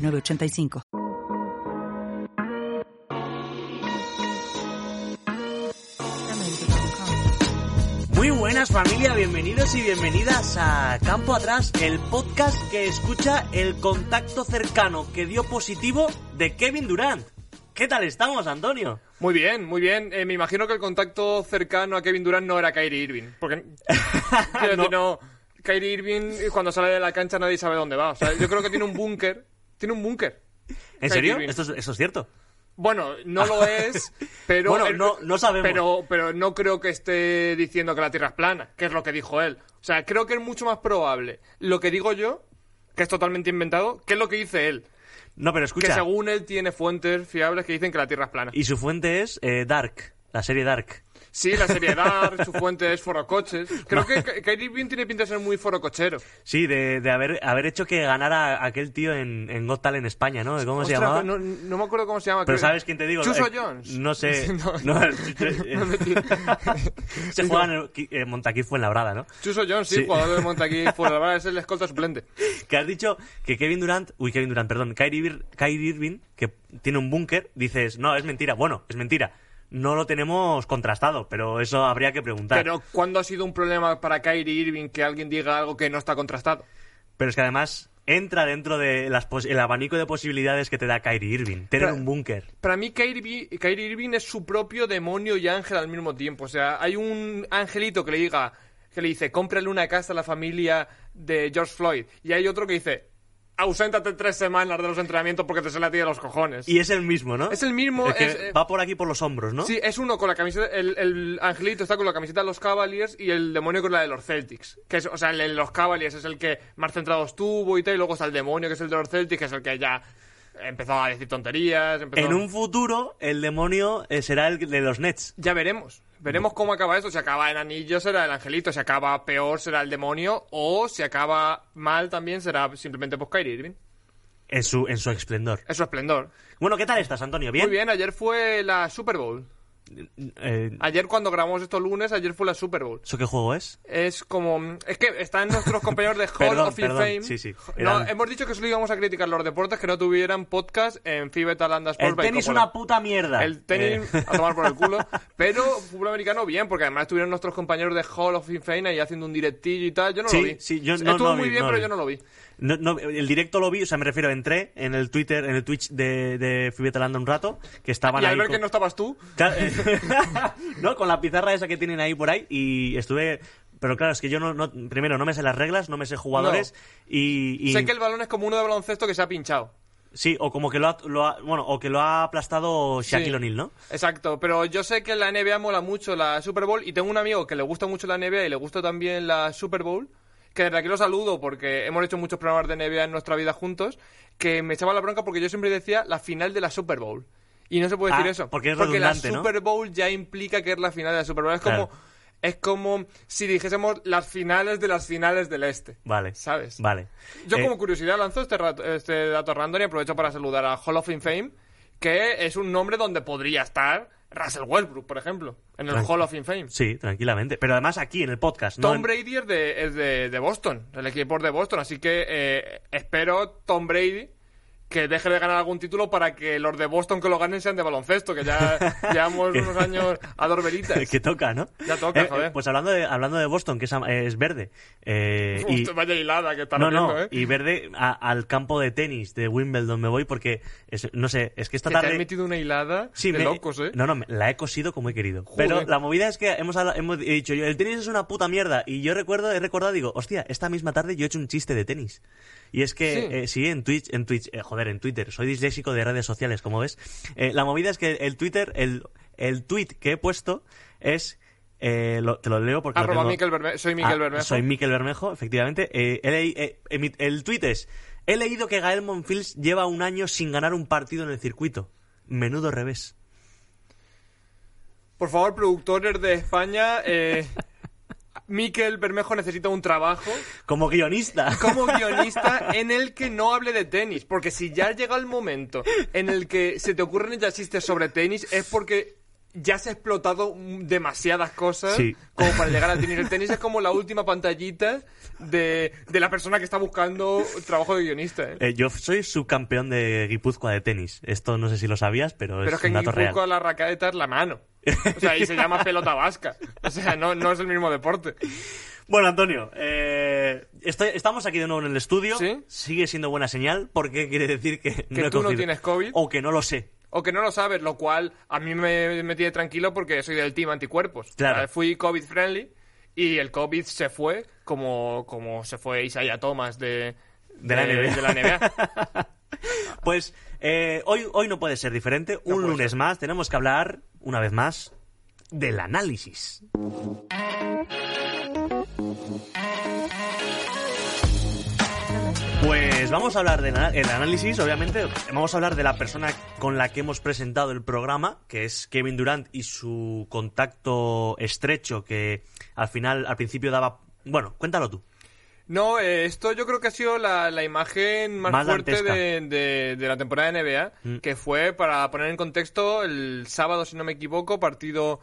906985. Muy buenas familia, bienvenidos y bienvenidas a Campo Atrás, el podcast que escucha el contacto cercano que dio positivo de Kevin Durant. ¿Qué tal estamos, Antonio? Muy bien, muy bien. Eh, me imagino que el contacto cercano a Kevin Durant no era Kyrie Irving. Porque no, Kyrie Irving cuando sale de la cancha nadie sabe dónde va. O sea, yo creo que tiene un búnker. Tiene un búnker. ¿En serio? Irving. ¿Esto es, eso es cierto? Bueno, no lo es, pero Bueno, no- no sabemos. Pero, pero no creo que esté diciendo que la Tierra es plana, que es lo que dijo él. O sea, creo que es mucho más probable lo que digo yo, que es totalmente inventado, que es lo que dice él. No, pero Que escucha. según él tiene fuentes fiables que dicen que la Tierra es plana. Y su fuente es eh, Dark, la serie Dark. Sí, la serie Dark, su fuente es forocoches. Creo que Ky- Kyrie Irving tiene pinta de ser muy forocochero. Sí, de, de haber, haber hecho que ganara aquel tío en, en Got Talent en España, ¿no? ¿Cómo se llamaba? No, no me acuerdo cómo se llama. Pero creo- ¿sabes quién te digo? Chuso Eh, Jones. No sé. No, No, se juega en el, eh, Montaquí Fuenlabrada, ¿no? Chuso Jones, sí, Sí. jugador de Montaquí. Fuera, la verdad es el escolta suplente. Que has dicho que Kevin Durant, uy, Kevin Durant, perdón, Kyrie, Kyrie Irving, que tiene un búnker, dices, no, es mentira. Bueno, es mentira. No lo tenemos contrastado, pero eso habría que preguntar. Pero ¿cuándo ha sido un problema para Kyrie Irving que alguien diga algo que no está contrastado? Pero es que además entra dentro de las pos- el abanico de posibilidades que te da Kyrie Irving. Tener un búnker. Para mí Kyrie, Kyrie Irving es su propio demonio y ángel al mismo tiempo. O sea, hay un angelito que le diga, que le dice, cómprale una casa a la familia de George Floyd. Y hay otro que dice, auséntate tres semanas de los entrenamientos porque te sale a ti de los cojones. Y es el mismo, ¿no? Es el mismo, El que es, eh, va por aquí por los hombros, ¿no? Sí, es uno con la camiseta. El, el angelito está con la camiseta de los Cavaliers y el demonio con la de los Celtics. Que es, o sea, el de los Cavaliers es el que más centrado estuvo y tal. Y luego está el demonio, que es el de los Celtics, que es el que ya empezó a decir tonterías. empezó- En un futuro, el demonio eh, será el de los Nets. Ya veremos. Veremos cómo acaba esto. Si acaba en anillo será el angelito. Si acaba peor será el demonio. O si acaba mal también será simplemente pues Kyrie Irving. En su, en su esplendor. Es su esplendor. Bueno, ¿qué tal estás, Antonio? ¿Bien? Muy bien, ayer fue la Super Bowl. Eh, Ayer cuando grabamos esto lunes, ayer fue la Super Bowl. ¿Eso qué juego es? Es como. Es que están nuestros compañeros de Hall Perdón, of perdón, Fame. sí, sí. No, Eran- hemos dicho que solo íbamos a criticar los deportes que no tuvieran podcast en FIBE Talanda Sports El tenis Coppola. una puta mierda. El tenis Eh, a tomar por el culo. Pero fútbol americano bien, porque además estuvieron nuestros compañeros de Hall of Fame ahí haciendo un directillo y tal. Yo no Sí, lo vi. sí, yo no- Estuvo no muy vi, bien, no pero vi. yo no lo vi. No- no, el directo lo vi, o sea, me refiero, entré en el Twitter, en el Twitch de, de Fibetalanda un rato, que estaban Y ahí al ver con- que no estabas tú, Claro, eh, no, con la pizarra esa que tienen ahí por ahí y estuve... Pero claro, es que yo no, no- primero no me sé las reglas, no me sé jugadores y, y- sé que el balón es como uno de baloncesto que se ha pinchado. Sí, o como que lo ha, lo ha- bueno, o que lo ha aplastado Shaquille Sí. O'Neal, ¿no? Exacto, pero yo sé que la NBA mola mucho la Super Bowl y tengo un amigo que le gusta mucho la NBA y le gusta también la Super Bowl, que desde aquí lo saludo porque hemos hecho muchos programas de NBA en nuestra vida juntos, que me echaba la bronca porque yo siempre decía la final de la Super Bowl. Y no se puede decir Ah, eso. porque es la redundante, ¿no? Super Bowl ya implica que es la final de la Super Bowl. Es Claro. como, es como si dijésemos las finales de las finales del Este. Vale. ¿Sabes? Vale. Yo Eh, como curiosidad lanzo este, rat- este dato random y aprovecho para saludar a Hall of Fame, que es un nombre donde podría estar Russell Westbrook, por ejemplo, en el Hall of Fame. Sí, tranquilamente. Pero además aquí en el podcast, ¿no? Tom En- Brady es, de, es de, de Boston, el equipo es de Boston, así que eh, espero Tom Brady que deje de ganar algún título para que los de Boston que lo ganen sean de baloncesto, que ya llevamos unos años a dos velitas. que toca, ¿no? Ya toca, Eh, joder. pues hablando de, hablando de Boston, que es, es verde. eh, y, vaya hilada que está no, no, ¿eh? y verde a- al campo de tenis de Wimbledon me voy porque, es- no sé, es que esta Que te tarde... has metido una hilada Sí, de me- locos, ¿eh? No, no, me- la he cosido como he querido. Joder. Pero la movida es que hemos, hemos he dicho yo, el tenis es una puta mierda. Y yo recuerdo, he recordado, digo, hostia, esta misma tarde yo he hecho un chiste de tenis. Y es que, Sí. eh, sí, en Twitch, en Twitch, eh, joder, en Twitter, soy disléxico de redes sociales, como ves. Eh, la movida es que el Twitter, el, el tweet que he puesto es, eh, lo- te lo leo porque lo Arroba tengo- Miquel Berme- soy Miquel Ah, Bermejo. Soy Miquel Bermejo, efectivamente. Eh, el, eh, emi- el tweet es He leído que Gael Monfils lleva un año sin ganar un partido en el circuito. Menudo revés. Por favor, productores de España, Miquel Bermejo necesita un trabajo Como guionista. como guionista en el que no hable de tenis. Porque si ya llega el momento en el que se te ocurren ya chistes sobre tenis, es porque ya se ha explotado demasiadas cosas Sí. como para llegar al tenis. El tenis es como la última pantallita de, de la persona que está buscando trabajo de guionista. ¿eh? Eh, yo soy subcampeón de Guipúzcoa de tenis. Esto no sé si lo sabías, pero, Pero es es que un en dato real. Guipúzcoa la raqueta es la mano. O sea, y se llama pelota vasca. O sea, no, no es el mismo deporte. Bueno, Antonio, eh, estoy- estamos aquí de nuevo en el estudio. ¿Sí? Sigue siendo buena señal porque quiere decir que, Que tú no tienes COVID. O que no lo sé. O que no lo sabes, lo cual a mí me, me tiene tranquilo porque soy del team anticuerpos. Claro. O sea, Fui COVID friendly y el COVID se fue como, como se fue Isaiah Thomas de, De la NBA. de la NBA. Pues eh, hoy, hoy no puede ser diferente. Un lunes más tenemos que hablar, una vez más, del análisis. Pues vamos a hablar del análisis, obviamente. Vamos a hablar de la persona con la que hemos presentado el programa, que es Kevin Durant y su contacto estrecho que al final, al principio daba... Bueno, cuéntalo tú. No, eh, esto yo creo que ha sido la, la imagen más, Más fuerte dantesca. de, de- de la temporada de NBA, Mm. que fue, para poner en contexto, el sábado, si no me equivoco, partido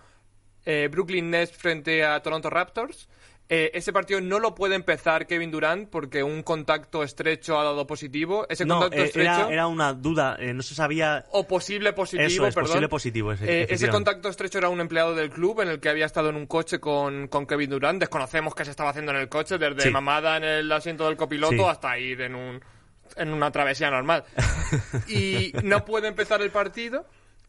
eh, Brooklyn Nets frente a Toronto Raptors. Eh, ese partido no lo puede empezar Kevin Durant porque un contacto estrecho ha dado positivo. Ese No, contacto eh, estrecho... era, era una duda, eh, no se sabía... O posible positivo, Eso es, perdón. posible positivo, ese- Eh, ese efectivamente. contacto estrecho era un empleado del club en el que había estado en un coche con, con Kevin Durant. Desconocemos qué se estaba haciendo en el coche, desde Sí. mamada en el asiento del copiloto Sí. hasta ir en un en una travesía normal. y no puede empezar el partido.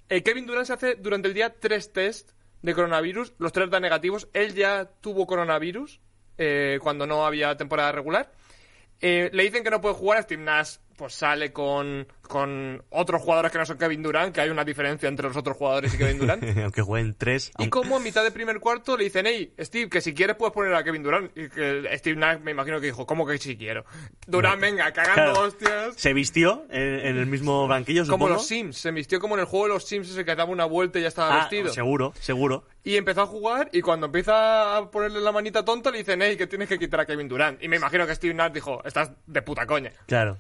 Eh, Kevin Durant se hace durante el día tres test de coronavirus, los tres dan negativos. Él ya tuvo coronavirus eh, cuando no había temporada regular. Eh, le dicen que no puede jugar, Steve Nash pues sale con, con otros jugadores que no son Kevin Durant, que hay una diferencia entre los otros jugadores y Kevin Durant. Aunque jueguen tres... Y como a mitad de primer cuarto le dicen, hey, Steve, que si quieres puedes poner a Kevin Durant. Y que Steve Nash me imagino que dijo, ¿cómo que si quiero? Durant, venga, cagando Claro. hostias. Se vistió en, en el mismo banquillo, Como los Sims, se vistió como en el juego de los Sims ese que daba una vuelta y ya estaba Ah, vestido. seguro, seguro. Y empezó a jugar y cuando empieza a ponerle la manita tonta le dicen, hey, que tienes que quitar a Kevin Durant. Y me imagino que Steve Nash dijo, estás de puta coña. Claro.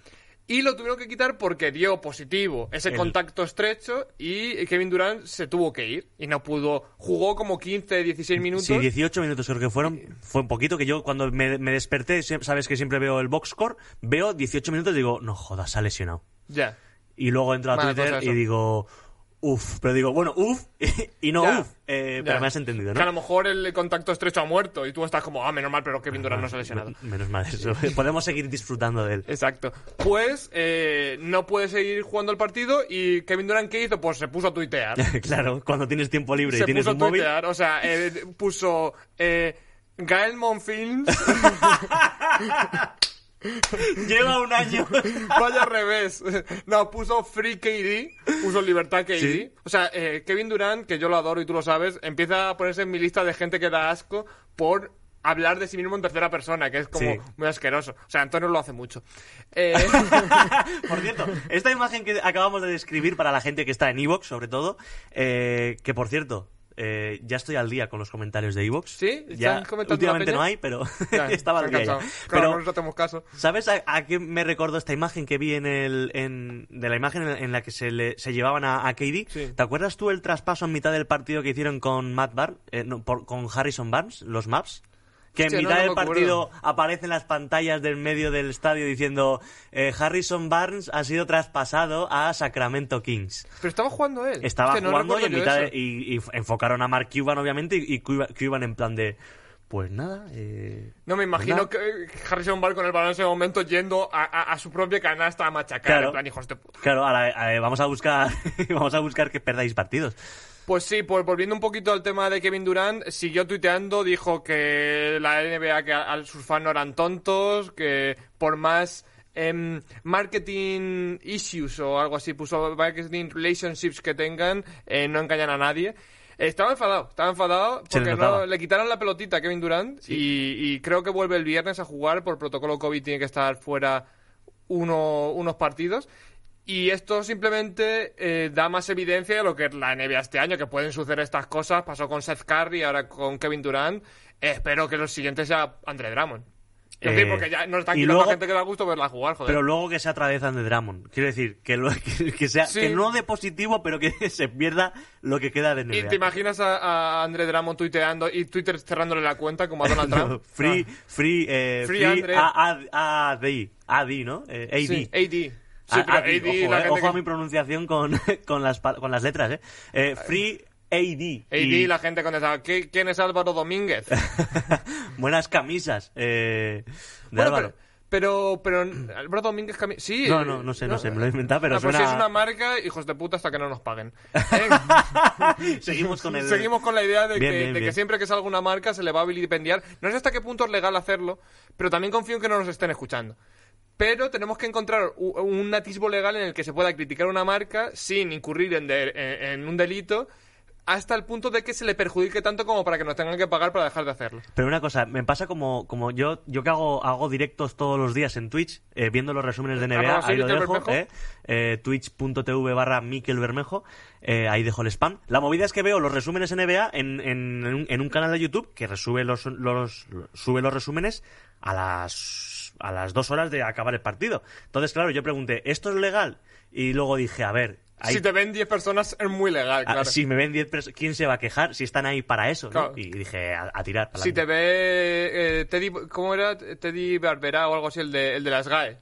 Y lo tuvieron que quitar porque dio positivo ese El- contacto estrecho y Kevin Durant se tuvo que ir y no pudo. Jugó como 15, 16 minutos. Sí, 18 minutos creo que fueron. Fue un poquito que yo cuando me, me desperté, sabes que siempre veo el box score, veo 18 minutos y digo, no jodas, se ha lesionado. Ya. Y luego entro a Mala Twitter y digo, uff, pero digo, bueno, uff, y no uff. Eh, Ya. pero me has entendido, Que a ¿no? lo mejor el contacto estrecho ha muerto y tú estás como, ah, menos mal, pero Kevin Durant no se ha lesionado. Menos mal eso. Podemos seguir disfrutando de él. Exacto. Pues eh, no puede seguir jugando el partido y Kevin Durant, ¿qué hizo? Pues se puso a tuitear. claro, cuando tienes tiempo libre y se tienes puso a móvil. tuitear. O sea, eh, puso eh, Gael Monfils. Lleva un año. Vaya al revés. No, puso Free KD, puso Libertad KD. Sí. O sea, eh, Kevin Durant, que yo lo adoro y tú lo sabes, empieza a ponerse en mi lista de gente que da asco por hablar de sí mismo en tercera persona, que es como Sí. muy asqueroso. O sea, Antonio lo hace mucho. Eh, Por cierto, esta imagen que acabamos de describir para la gente que está en Evox, sobre todo, eh, que por cierto, eh, ya estoy al día con los comentarios de Evox. ¿Sí? Ya, ¿Están comentando últimamente no hay, pero ya, estaba al día ya. cansado. Claro, Pero, no caso. ¿sabes a, a qué me recordó esta imagen que vi en el, en, de la imagen en, la que se, le, se llevaban a, a KD? Sí. ¿Te acuerdas tú el traspaso en mitad del partido que hicieron con Matt Barnes, eh, no, por- con Harrison Barnes, los maps? Que en mitad no del partido aparecen las pantallas del medio del estadio diciendo eh, Harrison Barnes ha sido traspasado a Sacramento Kings. Pero estaba jugando él. Estaba Hostia, no jugando y, en mitad de- y, y enfocaron a Mark Cuban obviamente y, y Cuba- Cuban en plan de pues nada eh, No me imagino pues que Harrison Bar con el balón en ese momento yendo a, a- a su propia canasta a machacar. Claro. En plan, hijos de puta. claro ahora eh, vamos a buscar vamos a buscar que perdáis partidos Pues sí, pues volviendo un poquito al tema de Kevin Durant, siguió tuiteando, dijo que la NBA, que a, a sus fans no eran tontos, que por más em, marketing issues o algo así, puso marketing relationships que tengan, eh, no engañan a nadie. Eh, Estaba enfadado, estaba enfadado le porque notaba. no, le quitaron la pelotita a Kevin Durant y, y creo que vuelve el viernes a jugar por protocolo COVID, tiene que estar fuera uno- unos partidos. Y esto simplemente eh, da más evidencia de lo que es la NBA este año, que pueden suceder estas cosas. Pasó con Seth Curry, ahora con Kevin Durant. espero que los siguientes sea Andre Drummond. Es Eh, decir, porque ya nos están y quitando luego- gente que da gusto verla jugar, joder. Pero luego que sea otra vez de Drummond. Quiero decir, que, lo- que, que sea, Sí. que no de positivo, pero que se pierda lo que queda de ¿Y NBA. te imaginas a, a Andre Drummond tuiteando y Twitter cerrándole la cuenta como a Donald Trump? free, free, eh, Free free, Andre. A- A- AD, AD, ¿no? Eh, AD. Sí, AD. Sí, Ah, pero AD, AD, ojo, la eh, gente ojo que- a mi pronunciación con, con, las, con las letras, ¿eh? Eh, free AD. AD, Y la gente contestaba, ¿qué- ¿quién es Álvaro Domínguez? buenas camisas eh, de Bueno, Álvaro. pero, pero, pero Álvaro Domínguez cami- Sí. No, no, no sé, no sé, me lo he inventado, pero Ah, pues suena- si es una marca, hijos de puta, hasta que no nos paguen. Eh, Seguimos con el... Seguimos con la idea de, Bien, que, bien, de que siempre que salga una marca se le va a vilipendiar. No sé hasta qué punto es legal hacerlo, pero también confío en que no nos estén escuchando. Pero tenemos que encontrar un atisbo legal en el que se pueda criticar una marca sin incurrir en, de- en- en un delito hasta el punto de que se le perjudique tanto como para que nos tengan que pagar para dejar de hacerlo. Pero una cosa, me pasa como, como yo, yo que hago, hago directos todos los días en Twitch, eh, viendo los resúmenes de NBA, Arroba soy ahí lo dejo, eh, eh, twitch.tv barra Miquel Bermejo, eh, ahí dejo el spam. La movida es que veo los resúmenes NBA en, en un canal de YouTube que resube los, los, sube los resúmenes a las, a las dos horas de acabar el partido. Entonces, claro, yo pregunté, ¿esto es legal? Y luego dije, a ver, Si te ven 10 personas es muy legal, ah, claro. si me ven 10 personas, ¿quién se va a quejar si están ahí para eso? ¿no? Y dije, a, a tirar. Si te ve eh, Teddy, ¿cómo era? Teddy Barbera o algo así, el de, el de las GAE.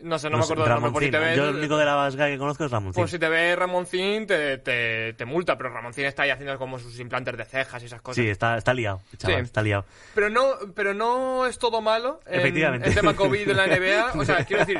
No sé, no, me acuerdo del nombre. Pues si te Yo el único de la vasga que conozco es Ramoncín. pues si te ve Ramoncín, te, te, te multa, pero Ramoncín está ahí haciendo como sus implantes de cejas y esas cosas. Sí, está, está liado, chaval, Sí. está liado. Pero no, pero no es todo malo. en- Efectivamente. El tema COVID de la NBA. O sea, quiero decir,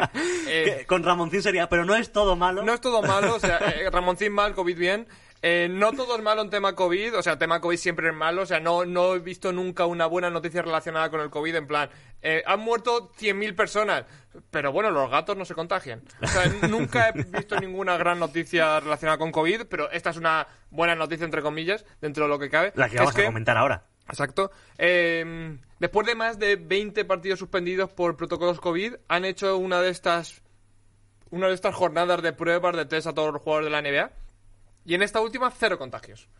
eh, con Ramoncín sería, pero no es todo malo. no es todo malo. O sea, eh, Ramoncín mal, COVID bien. Eh, no todo es malo en tema COVID, o sea, tema COVID siempre es malo, o sea, no, no he visto nunca una buena noticia relacionada con el COVID, en plan, eh, han muerto 100.000 personas, pero bueno, los gatos no se contagian. O sea, nunca he visto ninguna gran noticia relacionada con COVID, pero esta es una buena noticia, entre comillas, dentro de lo que cabe. La que es vamos a comentar ahora. Exacto. Eh, después de más de 20 partidos suspendidos por protocolos COVID, han hecho una de estas una de estas jornadas de pruebas de test a todos los jugadores de la NBA. Y en esta última, cero contagios.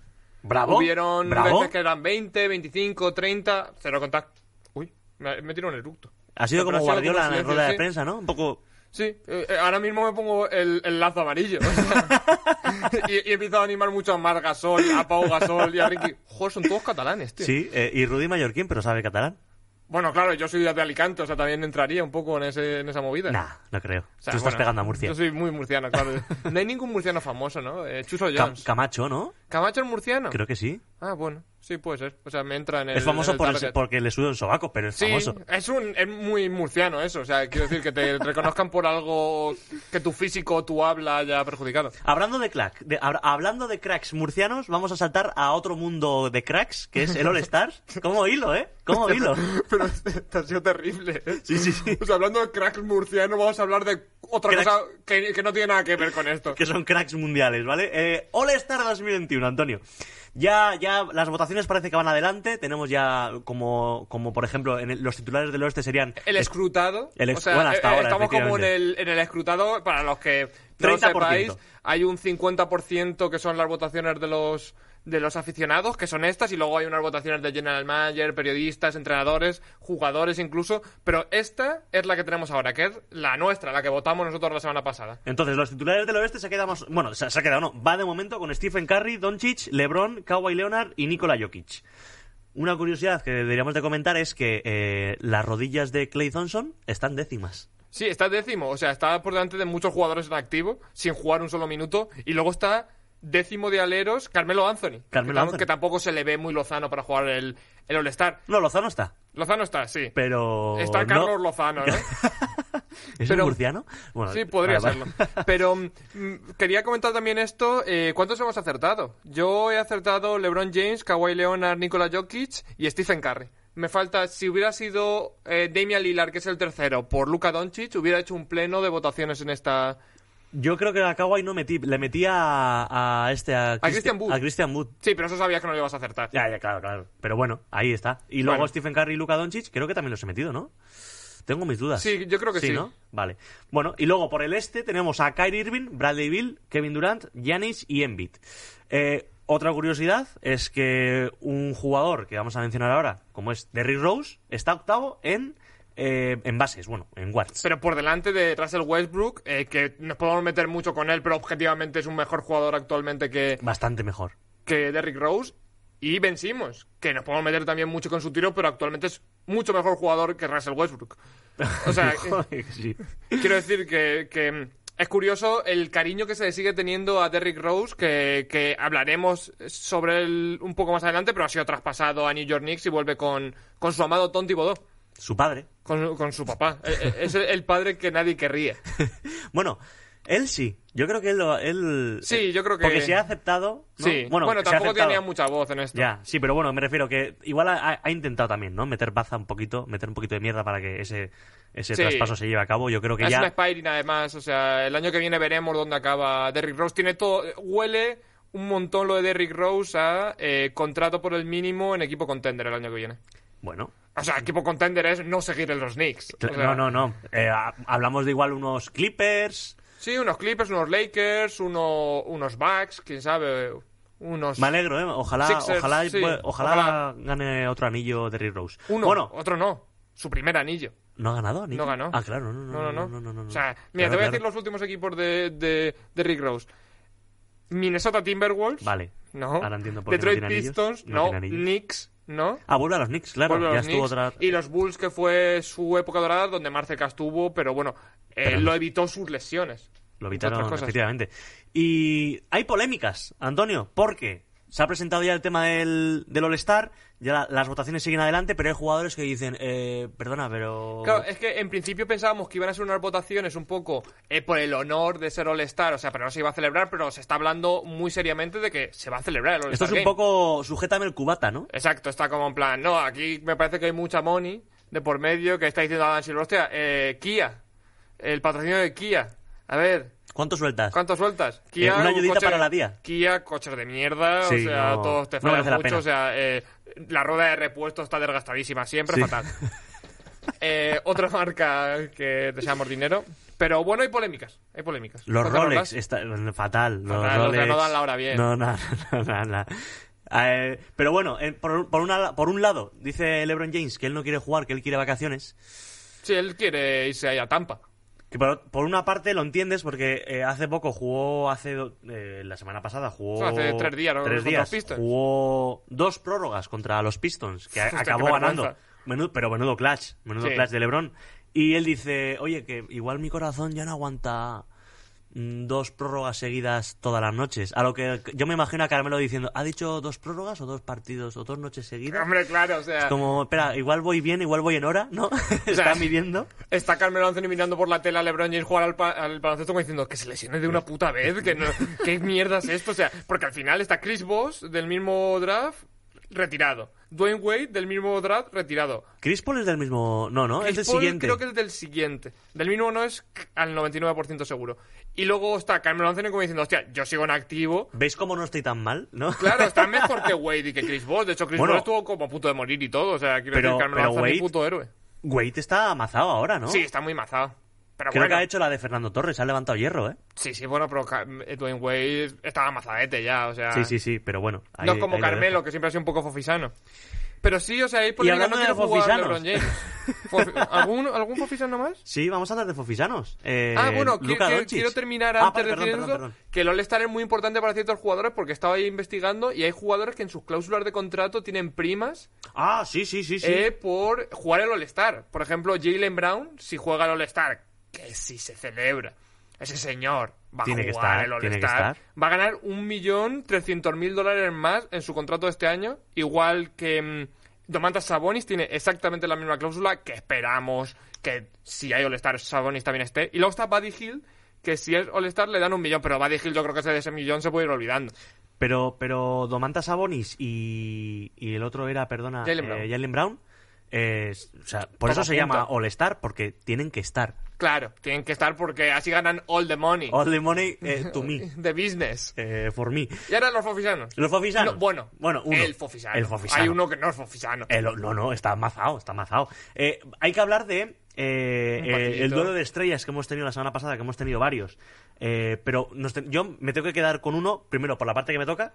Bravo. Hubieron Bravo. veces que eran 20, 25, 30, cero contagios. Uy, me, me tiro un eructo. Ha sido como Guardiola en la rueda de sí. prensa, ¿no? Un poco... Sí, eh, eh, ahora mismo me pongo el, el lazo amarillo. o sea, y, y he empezado a animar mucho a Mar Gasol, a Pau Gasol y a Ricky. Joder, son todos catalanes, tío. Sí, eh, y Rudy Mallorquín, pero sabe catalán. Bueno, claro, yo soy de Alicante, o sea, también entraría un poco en, ese, en esa movida. Nah, no creo. O sea, Tú estás bueno, pegando a Murcia. Yo soy muy murciano, claro. No hay ningún murciano famoso, ¿no? Eh, Chuso Cam- Jones. Camacho, ¿no? ¿Camacho es murciano? Creo que sí. Ah, bueno, sí puede ser. O sea, me entra en el. es famoso en el por target. porque le sube un sobaco, pero es Sí, famoso. es, un, es muy murciano eso. O sea, quiero decir que te reconozcan por algo que tu físico o tu habla haya perjudicado. Hablando de crack, de- hab- hablando de cracks murcianos, vamos a saltar a otro mundo de cracks, que es el All Stars. ¿Cómo hilo, eh? ¿Cómo hilo? Pero este ha sido terrible. ¿eh? Sí, sí, sí. O sea, hablando de cracks murcianos, vamos a hablar de otra Cracks. cosa que, que no tiene nada que ver con esto. que son cracks mundiales, ¿vale? Eh, All Star 2021, Antonio. Ya, ya las votaciones parece que van adelante. Tenemos ya como, como por ejemplo, en el- los titulares del oeste serían El escrutado. El ex- o sea, bueno, hasta eh, ahora, estamos como en el, en el escrutado, para los que no lo 30%. sepáis, hay un 50% que son las votaciones de los de los aficionados, que son estas, y luego hay unas votaciones de general manager, periodistas, entrenadores, jugadores incluso, pero esta es la que tenemos ahora, que es la nuestra, la que votamos nosotros la semana pasada. Entonces, los titulares del oeste se quedan más... Bueno, se, se ha quedado, no. Va de momento con Stephen Curry, Doncic, LeBron, Kawhi Leonard y Nikola Jokic. Una curiosidad que deberíamos de comentar es que eh, las rodillas de Clay Thompson están décimas. Sí, está décimo, o sea, está por delante de muchos jugadores en activo, sin jugar un solo minuto, y luego está décimo de aleros Carmelo Anthony, Carmelo que, Anthony. que tampoco se le ve muy lozano para jugar el, el All-Star. No, Lozano está, Lozano está, sí. pero... Está no- Carlos Lozano, ¿no? ¿Es pero- un murciano? Bueno, Sí, podría vale, serlo. vale. Pero mm, quería comentar también esto. eh, ¿Cuántos hemos acertado? Yo he acertado LeBron James, Kawhi Leonard, Nikola Jokic y Stephen Curry. Me falta, si hubiera sido eh, Damian Lillard, que es el tercero, por Luka Doncic, hubiera hecho un pleno de votaciones en esta... Yo creo que a Kawhi no metí, le metí a, a este, a, Christian Wood. A Christian Wood. Sí, pero eso sabías que no lo ibas a acertar. Ya, ya, claro, claro. Pero bueno, ahí está. Y luego Bueno. Stephen Curry y Luka Doncic, creo que también los he metido, ¿no? Tengo mis dudas. Sí, yo creo que sí. ¿no? Vale. Bueno, y luego por el este tenemos a Kyrie Irving, Bradley Bill, Kevin Durant, Giannis y Embiid. Eh, otra curiosidad es que un jugador que vamos a mencionar ahora, como es Derrick Rose, está octavo en, eh, en bases, bueno, en guards. Pero por delante de Russell Westbrook, eh, que nos podemos meter mucho con él, pero objetivamente es un mejor jugador actualmente que, Bastante mejor. que Derrick Rose. Y Ben Simmons, que nos podemos meter también mucho con su tiro, pero actualmente es mucho mejor jugador que Russell Westbrook. O sea, Joder, sí. Quiero decir que, que, es curioso el cariño que se le sigue teniendo a Derrick Rose, que, que hablaremos sobre él un poco más adelante, pero ha sido traspasado a New York Knicks y vuelve con, con su amado Tom Thibodeau, Su padre. con, con su papá. Eh, eh, es el, padre que nadie querría. Bueno, él sí. Yo creo que él... lo- él Sí, yo creo que- Porque se ha aceptado... ¿no? Sí, bueno, tampoco tenía mucha voz en esto. Ya, sí, pero bueno, me refiero que igual ha, ha intentado también, ¿no? Meter baza un poquito, meter un poquito de mierda para que ese, ese Sí. traspaso se lleve a cabo. Yo creo que es ya... un Spiring además, o sea, el año que viene veremos dónde acaba Derrick Rose. Tiene todo, huele un montón lo de Derrick Rose a eh, contrato por el mínimo en equipo contender el año que viene. Bueno, O sea, equipo contender es no seguir en los Knicks. O sea, no, no, no. Eh, ha- hablamos de igual unos Clippers. Sí, unos Clippers, unos Lakers, uno, unos Bucks, quién sabe, unos... Me alegro, ¿eh? Ojalá, Sixers, ojalá, sí, ojalá, ojalá. gane otro anillo de Rick Rose. Uno, Bueno, otro no. Su primer anillo. ¿no ha ganado anillo? No ganó. Ah, claro, no, no, No, no, no. no, no, no. O sea, mira, Claro, te voy a claro. decir los últimos equipos de, de, de Rick Rose. Minnesota Timberwolves. Vale. No. Ahora entiendo por qué Detroit. Pistons. No. Knicks. No. Ah, vuelve a los Knicks, claro. Vuelve a ya los estuvo Knicks. otra... Y los Bulls, que fue su época dorada, donde Marceca estuvo, pero bueno, eh, Pero- lo evitó sus lesiones. Lo evitaron, otras cosas. efectivamente. Y hay polémicas, Antonio, porque se ha presentado ya el tema del, del All-Star, ya la- las votaciones siguen adelante, pero hay jugadores que dicen, eh, perdona, pero... Claro, es que en principio pensábamos que iban a ser unas votaciones un poco eh, por el honor de ser All-Star, o sea, pero no se iba a celebrar, pero se está hablando muy seriamente de que se va a celebrar el All-Star. Esto es un Game. poco sujétame el cubata, ¿no? Exacto, está como en plan, no, aquí me parece que hay mucha money de por medio que está diciendo Adam Silver, hostia, eh, Kia, el patrocinio de Kia, a ver, ¿Cuánto sueltas? ¿cuánto sueltas? Eh, una un ayudita para la tía. Kia, coches de mierda, Sí, o sea, no- todos te no fallan la mucho, o sea, eh, la rueda de repuesto está desgastadísima, siempre Sí. fatal. Eh, otra marca que deseamos dinero, pero bueno, hay polémicas, hay polémicas. Los. Rolex, está, fatal. Los Fatal, o sea, Rolex, no dan la hora bien. No, nada, nada, nada. Eh, pero bueno, eh, por, por, una, por un lado, dice LeBron James que él no quiere jugar, que él quiere vacaciones. Sí, él quiere irse ahí a Tampa. Que por, por una parte lo entiendes porque eh, hace poco jugó, hace eh, la semana pasada jugó... Hace tres días, ¿no? Tres días. Jugó dos prórrogas contra los Pistons, que Hostia, acabó ganando. Menudo, pero menudo clutch, menudo Sí. clutch de LeBron. Y él dice, oye, que igual mi corazón ya no aguanta dos prórrogas seguidas todas las noches. A lo que yo me imagino a Carmelo diciendo, ¿ha dicho dos prórrogas o dos partidos o dos noches seguidas? Hombre, claro, o sea, Como, espera, igual voy bien, igual voy en hora, ¿no? Está midiendo. está Carmelo Anthony mirando por la tela a LeBron James jugar al, pa- al baloncesto como diciendo que se lesione de una puta vez, que no, ¿qué mierda es esto? O sea, porque al final está Chris Boss del mismo draft retirado, Dwayne Wade del mismo draft retirado. Chris Paul es del mismo... No, ¿no? es Chris del Paul siguiente. creo que es del siguiente. Del mismo no es al 99% seguro. Y luego está Carmelo Anthony como diciendo, hostia, yo sigo en activo. ¿Veis cómo no estoy tan mal? ¿No? Claro, está mejor que Wade y que Chris Boss. De hecho, Chris Bueno. Boss estuvo como a punto de morir y todo. O sea, quiero Pero- decir, Carmelo Anthony Wade- puto héroe. Wade está amazado ahora, ¿no? Sí, está muy mazado. Pero Creo bueno. que ha hecho la de Fernando Torres, ha levantado hierro, ¿eh? Sí, sí, bueno, pero Ca- Dwayne Wade estaba mazadete ya, o sea... Sí, sí, sí, pero bueno. ahí- no es como Carmelo, que siempre ha sido un poco fofisano. Pero sí, o sea, ahí hablando no de quiero jugar. LeBron James. ¿Algún, ¿Algún fofisano más? Sí, vamos a hablar de Fofisanos. Eh, ah, bueno, quiero terminar Ah, antes de decir perdón, perdón. que el All-Star es muy importante para ciertos jugadores porque estaba ahí investigando y hay jugadores que en sus cláusulas de contrato tienen primas Ah, sí, sí, sí, sí. eh, por jugar el All-Star. Por ejemplo, Jalen Brown, si juega el All-Star, que si se celebra, ese señor va Tiene a que jugar estar, el que All-Star, va a ganar un millón trescientos mil dólares más en su contrato de este año, igual que mm, Domantas Sabonis tiene exactamente la misma cláusula que esperamos que si hay All-Star Sabonis también esté. Y luego está Buddy Hill, que si es All-Star le dan un millón, pero Buddy Hill yo creo que ese de ese millón se puede ir olvidando. Pero, pero Domantas Sabonis y, y el otro era, perdona, Jalen eh, Brown. Jalen Brown. eh, o sea, por eso se llama All-Star, porque tienen que estar. Claro, tienen que estar porque así ganan all the money. All the money eh, to me. The business. Eh, for me. Y ahora los fofisanos. ¿Los fofisanos? No, bueno, bueno uno. el fofisano. El fofisano. Hay uno que no es fofisano. El- no, no, está mazado, está mazado. Eh, hay que hablar de eh, eh, el duelo de estrellas que hemos tenido la semana pasada, que hemos tenido varios. Eh, pero nos ten- yo me tengo que quedar con uno, primero por la parte que me toca,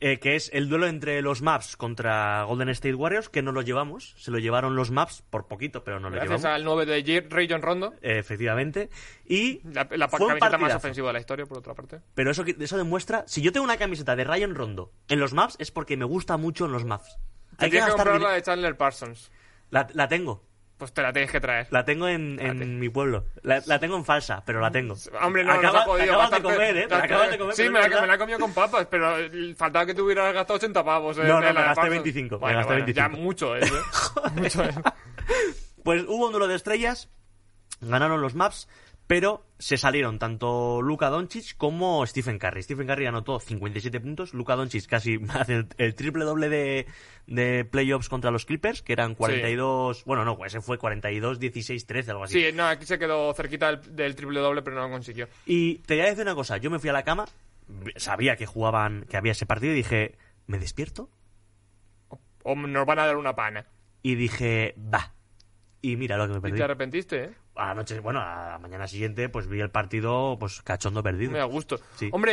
eh, que es el duelo entre los Maps contra Golden State Warriors, que no lo llevamos. Se lo llevaron los Maps por poquito, pero no lo Gracias llevamos. al 9 de J- Rayon Rondo. Eh, efectivamente. Y La, la fue un camiseta más ofensiva de la historia, por otra parte. Pero eso, que- eso demuestra, si yo tengo una camiseta de Ryan Rondo en los Maps, es porque me gusta mucho en los Maps. Hay que Tienes que gastar comprar mi- la de Chandler Parsons. la, la tengo. Pues te la tienes que traer. La tengo en, en Espérate. mi pueblo. La, la tengo en falsa, pero la tengo. Hombre, no, Acaba- nos ha te podido acabas de bastante- comer, ¿eh? Te la acabas de comer. Sí, pero me es la, verdad. me la he comido con papas, pero faltaba que te hubieras gastado 80 pavos. eh, No, no, me la gasté Parsons. 25, me Bueno, gasté bueno, 25. Ya mucho, ¿eh? mucho, ¿eh? Pues hubo un duelo de estrellas, ganaron los maps, pero se salieron tanto Luka Doncic como Stephen Curry. Stephen Curry anotó 57 puntos, Luka Doncic casi hace el, el triple doble de, de playoffs contra los Clippers, que eran 42, bueno, no, ese fue 42, 16, 13, algo así. Sí, no, aquí se quedó cerquita del, del triple doble, pero no lo consiguió. Y te voy a decir una cosa, yo me fui a la cama, sabía que jugaban, que había ese partido y dije, ¿me despierto? O nos van a dar una pana. Y dije, va. Y mira lo que me Y perdí. te arrepentiste, ¿eh? A la noche, bueno, a la mañana siguiente, pues vi el partido, pues cachondo perdido. Muy a gusto. Sí. Hombre,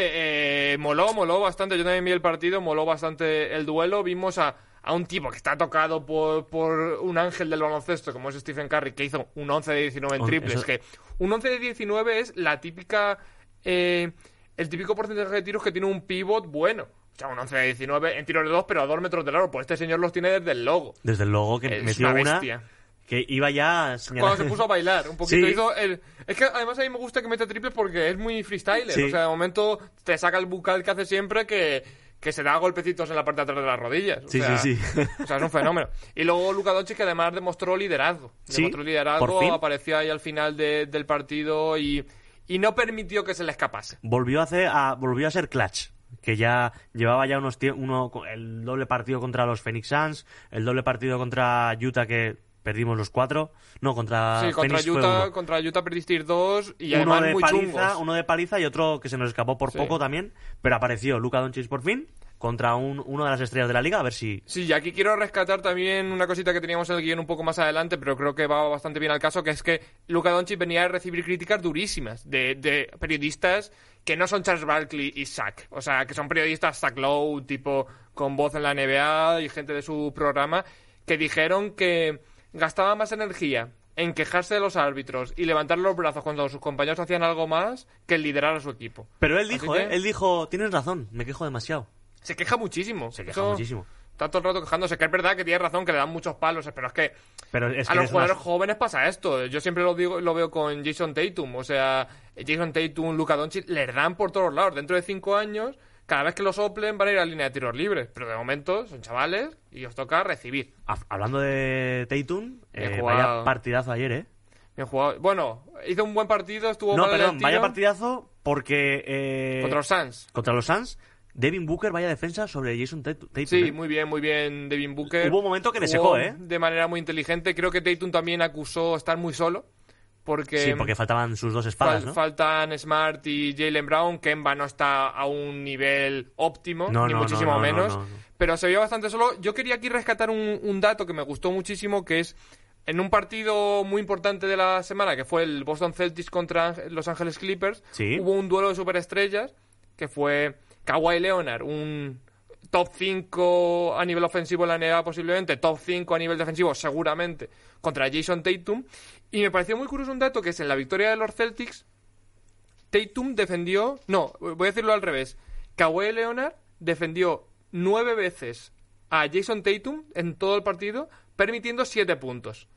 eh, moló, moló bastante. Yo también vi el partido, moló bastante el duelo. Vimos a, a un tipo que está tocado por, por un ángel del baloncesto, como es Stephen Curry, que hizo un 11 de 19 en triples. eso- Que un 11 de 19 es la típica. eh, el típico porcentaje de tiros que tiene un pivot bueno. O sea, un 11 de 19 en tiros de 2, pero a 2 metros del aro. Pues este señor los tiene desde el logo. Desde el logo que Es metió una una bestia. Que iba ya señalando. Cuando se puso a bailar, un poquito Sí. hizo el... Es que además a mí me gusta que mete triples porque es muy freestyler. Sí. O sea, de momento te saca el bucal que hace siempre que, que se da golpecitos en la parte de atrás de las rodillas. O Sí, sea, sí, sí. O sea, es un fenómeno. Y luego Luka Doncic que además demostró liderazgo. Sí, Demostró liderazgo, apareció ahí al final de- del partido y, y no permitió que se le escapase. volvió a hacer a, volvió a ser clutch que ya llevaba ya unos uno el doble partido contra los Phoenix Suns el doble partido contra Utah que perdimos los cuatro no contra sí, contra Phoenix fue Utah, uno. contra Utah perdisteis dos y uno además de muy paliza chungos. uno de paliza y otro que se nos escapó por Sí. poco también pero apareció Luka Doncic por fin contra un, uno de las estrellas de la liga a ver si Sí, y aquí quiero rescatar también una cosita que teníamos en el guion un poco más adelante, pero creo que va bastante bien al caso, que es que Luka Doncic venía a recibir críticas durísimas de, de periodistas que no son Charles Barkley y Zach. O sea, que son periodistas Zach Lowe, tipo con voz en la NBA y gente de su programa, que dijeron que gastaba más energía en quejarse de los árbitros y levantar los brazos cuando sus compañeros hacían algo más que en liderar a su equipo. pero él dijo que- ¿eh? él dijo tienes razón me quejo demasiado Se queja muchísimo. se queja Eso- muchísimo Está todo el rato quejándose, que es verdad que tiene razón, que le dan muchos palos, pero es que pero es a los es jugadores más- jóvenes pasa esto. Yo siempre lo digo, lo veo con Jason Tatum. O sea, Jason Tatum, Luka Doncic, les dan por todos lados. Dentro de cinco años, cada vez que los soplen van a ir a la línea de tiros libres. Pero de momento son chavales y os toca recibir. Ha- hablando de Tatum eh, vaya partidazo ayer eh Bien jugado. Bueno, hizo un buen partido, estuvo No, mal perdón, vaya partidazo porque... eh, Contra los Suns. contra los Suns, Devin Booker vaya defensa sobre Jason Tatum. Sí, ¿eh? muy bien, muy bien Devin Booker. Hubo un momento que le secó, ¿eh? De manera muy inteligente. Creo que Tatum también acusó estar muy solo. Porque, Sí, porque faltaban sus dos espadas, Fal- ¿no? Faltan Smart y Jalen Brown. Kemba no está a un nivel óptimo, No, ni no, muchísimo no, no, menos. no, no, no. Pero se vio bastante solo. Yo quería aquí rescatar un, un dato que me gustó muchísimo, que es en un partido muy importante de la semana, que fue el Boston Celtics contra Los Ángeles Clippers, Sí. hubo un duelo de superestrellas, que fue Kawhi Leonard, un top 5 a nivel ofensivo en la NBA posiblemente, top 5 a nivel defensivo seguramente, contra Jason Tatum. Y me pareció muy curioso un dato que es en la victoria de los Celtics, Tatum defendió, no, voy a decirlo al revés, Kawhi Leonard defendió nueve veces a Jason Tatum en todo el partido, permitiendo siete puntos.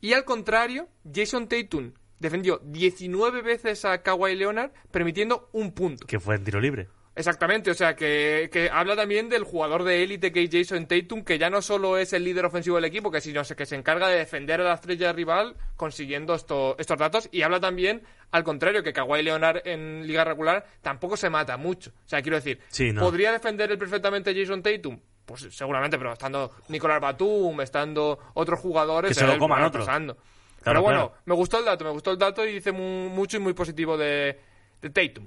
Y al contrario, Jason Tatum defendió 19 veces a Kawhi Leonard, permitiendo un punto. Que fue en tiro libre. Exactamente, o sea, que, que habla también del jugador de élite que es Jason Tatum, que ya no solo es el líder ofensivo del equipo, que sino que se encarga de defender a la estrella rival consiguiendo esto- estos datos, y habla también, al contrario, que Kawhi Leonard en liga regular tampoco se mata mucho. O sea, quiero decir, Sí, no. ¿podría defender él perfectamente a Jason Tatum? Pues seguramente, pero estando Nicolás Batum, estando otros jugadores... Que se lo coman otros. Pero bueno, claro. me gustó el dato, me gustó el dato y dice mu- mucho y muy positivo de, de Tatum.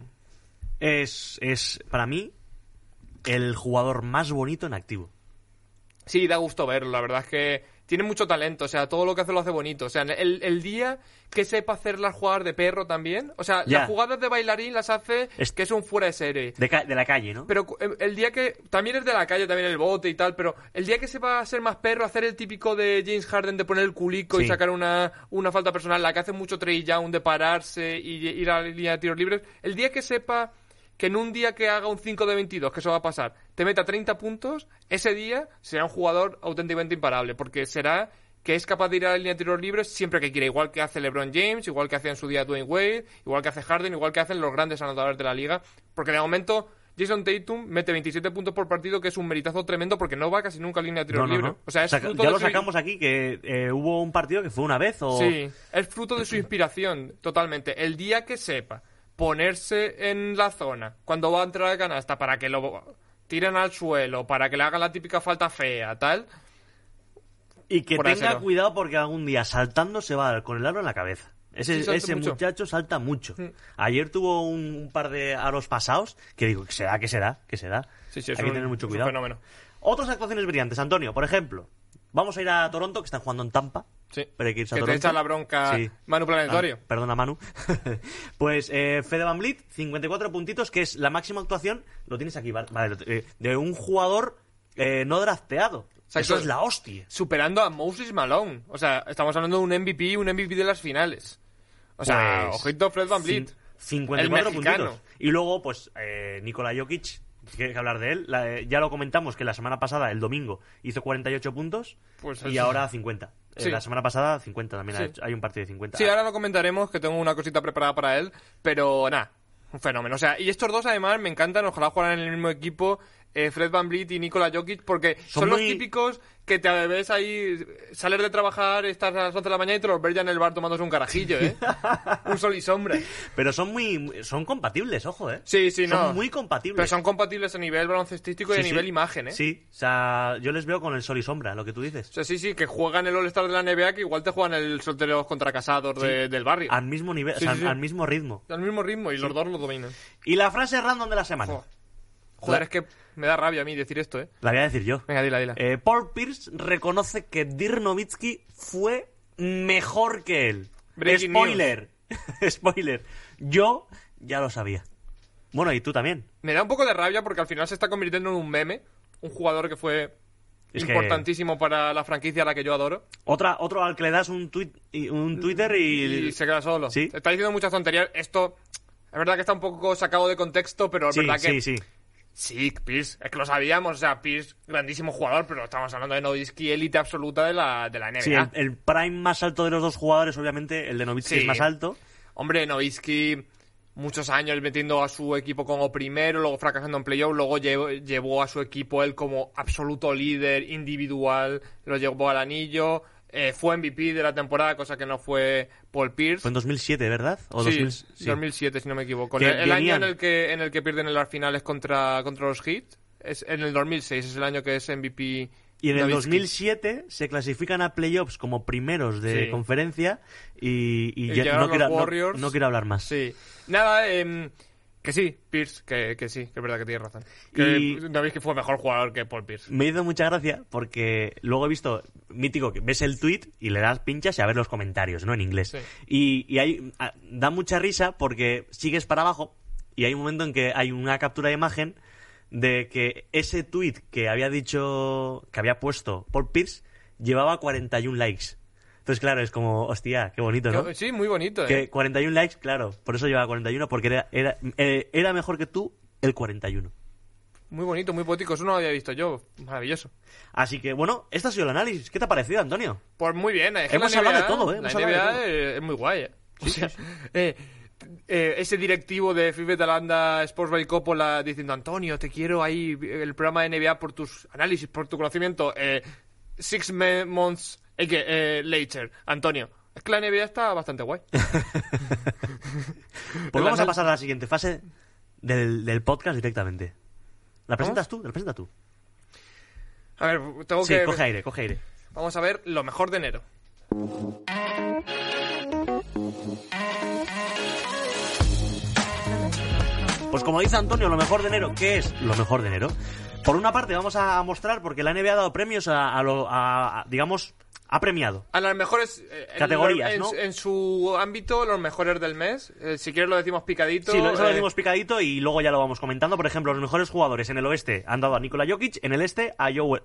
Es, es, para mí, el jugador más bonito en activo. Sí, da gusto verlo, la verdad es que tiene mucho talento, o sea, todo lo que hace lo hace bonito. O sea, el, el día que sepa hacer las jugadas de perro también, o sea, Ya. las jugadas de bailarín las hace Es- que es un fuera de serie. De, de la calle, ¿no? Pero cu- el- día que. También es de la calle, también el bote y tal, pero el día que sepa ser más perro, hacer el típico de James Harden de poner el culico y sacar una, una falta personal, la que hace mucho Trey Young de pararse y ir a la línea de tiros libres, el día que sepa que en un día que haga un 5 de 22, que eso va a pasar, te meta 30 puntos, ese día será un jugador auténticamente imparable, porque será que es capaz de ir a la línea de tiros libres siempre que quiera, igual que hace LeBron James, igual que hace en su día Dwayne Wade, igual que hace Harden, igual que hacen los grandes anotadores de la liga, porque de momento Jason Tatum mete 27 puntos por partido, que es un meritazo tremendo porque no va casi nunca a línea de tiros No, no, libres. no. O sea, es fruto ya de lo su- sacamos aquí, que eh, hubo un partido que fue una vez o... Sí, es fruto de su inspiración, totalmente. El día que sepa ponerse en la zona cuando va a entrar a la canasta para que lo tiren al suelo, para que le hagan la típica falta fea, tal. Y que tenga cuidado porque algún día saltando se va con el aro en la cabeza. Ese, Sí, ese muchacho salta mucho. Mm. Ayer tuvo un, un par de aros pasados que digo, que se da, que se da, que se da. Sí, sí, Hay que un- tener mucho cuidado. Otras actuaciones brillantes, Antonio, por ejemplo. Vamos a ir a Toronto, que están jugando en Tampa. Sí. Pero hay que irse a Que te echa la bronca Sí. Manu Planetario. Ah, perdona, Manu. pues eh, Fede Van Vliet, 54 puntitos, que es la máxima actuación, lo tienes aquí, vale, eh, de un jugador eh, no drafteado. Eso es la hostia. Superando a Moses Malone. O sea, estamos hablando de un MVP, un MVP de las finales. O sea, Pues, ojito Fred Van Vliet. cin- 54 el puntitos. Y luego, pues, eh, Nikola Jokic, que hablar de él. La- eh, ya lo comentamos que la semana pasada, el domingo, hizo 48 puntos Pues y ahora 50. Eh, Sí. la semana pasada 50 también. Sí. ha hecho- hay un partido de 50. Sí, ahora lo comentaremos, que tengo una cosita preparada para él, pero nada, un fenómeno. O sea, y estos dos además me encantan, ojalá jugaran en el mismo equipo, eh, Fred Van Vliet y Nikola Jokic, porque son, Son los típicos que te ves ahí, salir de trabajar, estás a las 11 de la mañana y te los ves ya en el bar tomándose un carajillo, ¿eh? un sol y sombra. Pero son muy. Son compatibles, ojo, ¿eh? Sí, sí, son no. muy compatibles. Pero son compatibles a nivel baloncestístico y a Sí, nivel sí. imagen, ¿eh? Sí, o sea, yo les veo con el sol y sombra, lo que tú dices. O sea, sí, sí, que juegan el All-Star de la NBA que igual te juegan el solteros contra casados de- del barrio. Al mismo nivel, Sí, o sea, sí, sí. al mismo ritmo. Al mismo ritmo y los dos lo dominan. Y la frase random de la semana. Joder, es que me da rabia a mí decir esto, ¿eh? La voy a decir yo. Venga, dila, dila. Eh, Paul Pierce reconoce que Dirk Nowitzki fue mejor que él. Breaking Spoiler. Spoiler. Yo ya lo sabía. Bueno, y tú también. Me da un poco de rabia porque al final se está convirtiendo en un meme. Un jugador que fue Es que- importantísimo para la franquicia a la que yo adoro. Otra, otro al que le das un, tweet, y- un Twitter y... Y se queda solo. Sí. Está diciendo muchas tonterías. Esto es verdad que está un poco sacado de contexto, pero es Sí, verdad que... sí, sí. Sí, Pierce, es que lo sabíamos. O sea, Pierce, grandísimo jugador, pero estamos hablando de Nowitzki, élite absoluta de la, de la NBA. Sí, el, el prime más alto de los dos jugadores, obviamente, el de Nowitzki Sí. es más alto. Hombre, Nowitzki, muchos años metiendo a su equipo como primero, luego fracasando en playoff, luego llevó, llevó a su equipo él como absoluto líder individual, lo llevó al anillo, eh, fue MVP de la temporada, cosa que no fue Paul Pierce. Fue en 2007, ¿verdad? O sí, 2000, sí. 2007, si no me equivoco. El el año en el que en el que pierden en las finales contra, contra los Heat, es en el 2006, es el año que es MVP. Y en el Nowitzki. 2007 se clasifican a playoffs como primeros de Sí. conferencia y, y Y ya no quiero, no- quiero hablar más. Sí. Nada, em, que sí, Pierce, que, que sí, que es verdad que tienes razón. Que Y- David que fue mejor jugador que Paul Pierce. Me hizo mucha gracia porque luego he visto, mítico, que ves el tweet y le das pinchas y a ver los comentarios, ¿no? En inglés. Sí. Y, y hay, a- da mucha risa porque sigues para abajo y hay un momento en que hay una captura de imagen de que ese tweet que había dicho, que había puesto Paul Pierce, llevaba 41 likes. Entonces, claro, es como, hostia, qué bonito, ¿no? Sí, muy bonito, ¿eh? Que 41 likes, claro, por eso llevaba 41, porque era, era, eh, era mejor que tú el 41. Muy bonito, muy poético. Eso no lo había visto yo. Maravilloso. Así que, bueno, este ha sido el análisis. ¿Qué te ha parecido, Antonio? Pues muy bien. Es que Hemos la hablado de todo, ¿eh? La Hemos hablado de NBA todo. es muy guay, ¿eh? O sea, eh, eh, ese directivo de FIFA Talanda Sports by Coppola diciendo Antonio, te quiero ahí el programa de NBA por tus análisis, por tu conocimiento. Eh, six months eh, que, eh. Antonio, es que la NBA está bastante guay. Pues vamos a pasar a la siguiente fase del, del podcast directamente. ¿La presentas tú? ¿La presentas tú? A ver, tengo Sí, que... coge aire, coge aire. Vamos a ver lo mejor de enero. Pues como dice Antonio, lo mejor de enero, ¿qué es lo mejor de enero? Por una parte vamos a mostrar, porque la NBA ha dado premios a, a lo, a- a- digamos, ha premiado. A las mejores eh, en- Categorías, en, ¿no? en su ámbito, los mejores del mes. Eh, si quieres lo decimos picadito. Sí, lo, eso lo eh, decimos picadito y luego ya lo vamos comentando. Por ejemplo, los mejores jugadores en el oeste han dado a Nikola Jokic, en el este a Joel...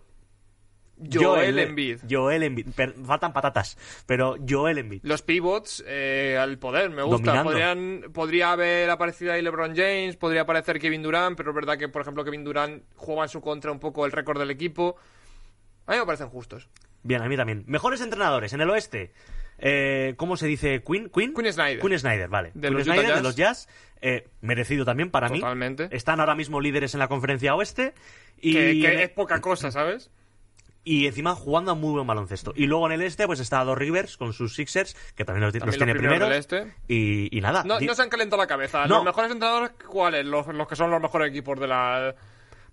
Joel Embiid. Joel Embiid. Per- faltan patatas, pero Joel Embiid. Los pivots eh, al poder, me gusta. Podrían, podría haber aparecido ahí LeBron James, podría aparecer Kevin Durant, pero es verdad que, por ejemplo, Kevin Durant juega en su contra un poco el récord del equipo. A mí me parecen justos. Bien, a mí también. Mejores entrenadores en el oeste. Eh, ¿Cómo se dice? ¿Queen? ¿Queen? Quinn Snyder. Quinn Snyder, vale. De los de Jazz. los Jazz. eh, merecido también para mí. Totalmente. Están ahora mismo líderes en la conferencia oeste. Y, Que, que es poca cosa, ¿sabes? y encima jugando a muy buen baloncesto. Y luego en el este, pues está Dos Rivers con sus Sixers, que también los, También los tiene primero. este. Y, y nada. No, se han calentado la cabeza. No. Los mejores entrenadores, ¿cuáles? Los, los que son los mejores equipos de la...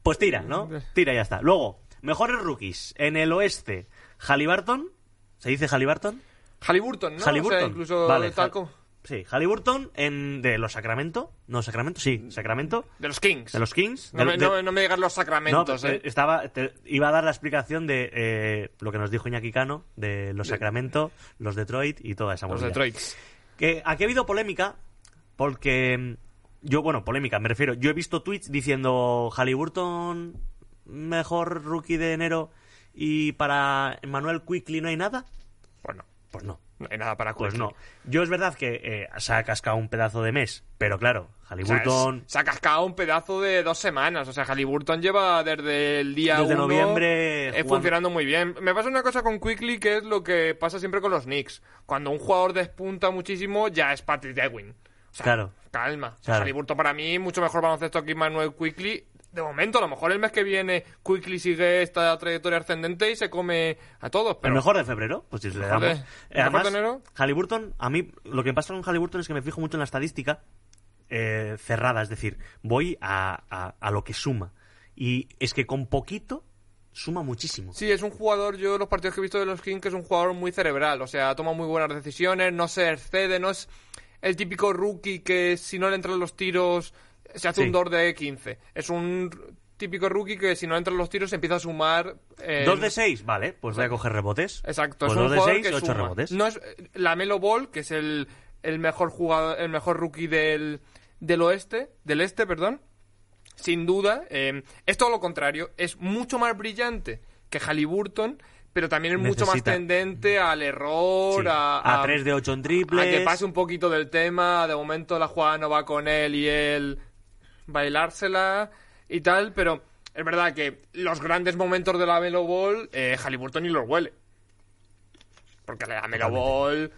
Pues tira, ¿no? Tira y ya está. Luego, mejores rookies. En el oeste, Halliburton. ¿Se dice Halliburton? Halliburton, ¿no? Halliburton. O sea, incluso Vale, tal como- Sí, Halliburton en, de los Sacramento. No, Sacramento, sí, Sacramento. De los Kings. De los Kings. No, de- me, de- no me- no me digan los sacramentos, eh, ¿eh? estaba, te- iba a dar la explicación de eh, lo que nos dijo Iñaki Cano, de los Sacramento, los Detroit y toda esa Los movida. Detroit. Que aquí ha habido polémica, porque mm, yo, bueno, polémica, me refiero, yo he visto tweets diciendo Halliburton mejor rookie de enero y para Manuel Quickly no hay nada. Bueno, Pues no. no hay nada para Pues Quickly. no. Yo es verdad que eh, se ha cascado un pedazo de mes, pero claro, O sea, Halliburton es- se ha cascado un pedazo de dos semanas. O sea, Halliburton lleva desde el día Desde uno, noviembre eh, funcionando muy bien. Me pasa una cosa con Quickly que es lo que pasa siempre con los Knicks. Cuando un jugador despunta muchísimo, ya es Patrick Ewing. O sea, Claro. calma. O sea, Claro. Halliburton para mí, mucho mejor baloncesto que Manuel Quickly. De momento, a lo mejor el mes que viene Quickly sigue esta trayectoria ascendente y se come a todos. Pero El mejor de febrero, pues si le damos. de- Eh, mejor Además, de enero. Halliburton, a mí lo que pasa con Halliburton es que me fijo mucho en la estadística eh, cerrada, es decir, voy a, a- a lo que suma. Y es que con poquito suma muchísimo. Sí, es un jugador, yo los partidos que he visto de los Kings, que es un jugador muy cerebral, o sea, toma muy buenas decisiones, no se excede, no es el típico rookie que si no le entran los tiros se hace Sí. un 2 de 15. Es un típico rookie que si no entran los tiros empieza a sumar... eh, Dos de seis, vale, pues voy a coger rebotes. Exacto, Pues es un dos de seis, que ocho suma. rebotes. No es la Melo Ball, que es el, el mejor jugador, el mejor rookie del, del oeste, del este, perdón. Sin duda, eh, es todo lo contrario, es mucho más brillante que Halliburton, pero también es mucho más tendente al error, Sí, a, a 3 de 8 en a triples. que pase un poquito del tema, de momento la jugada no va con él y él bailársela y tal, pero es verdad que los grandes momentos de la Melo Ball, eh, Halliburton ni los huele. Porque la Melo Ball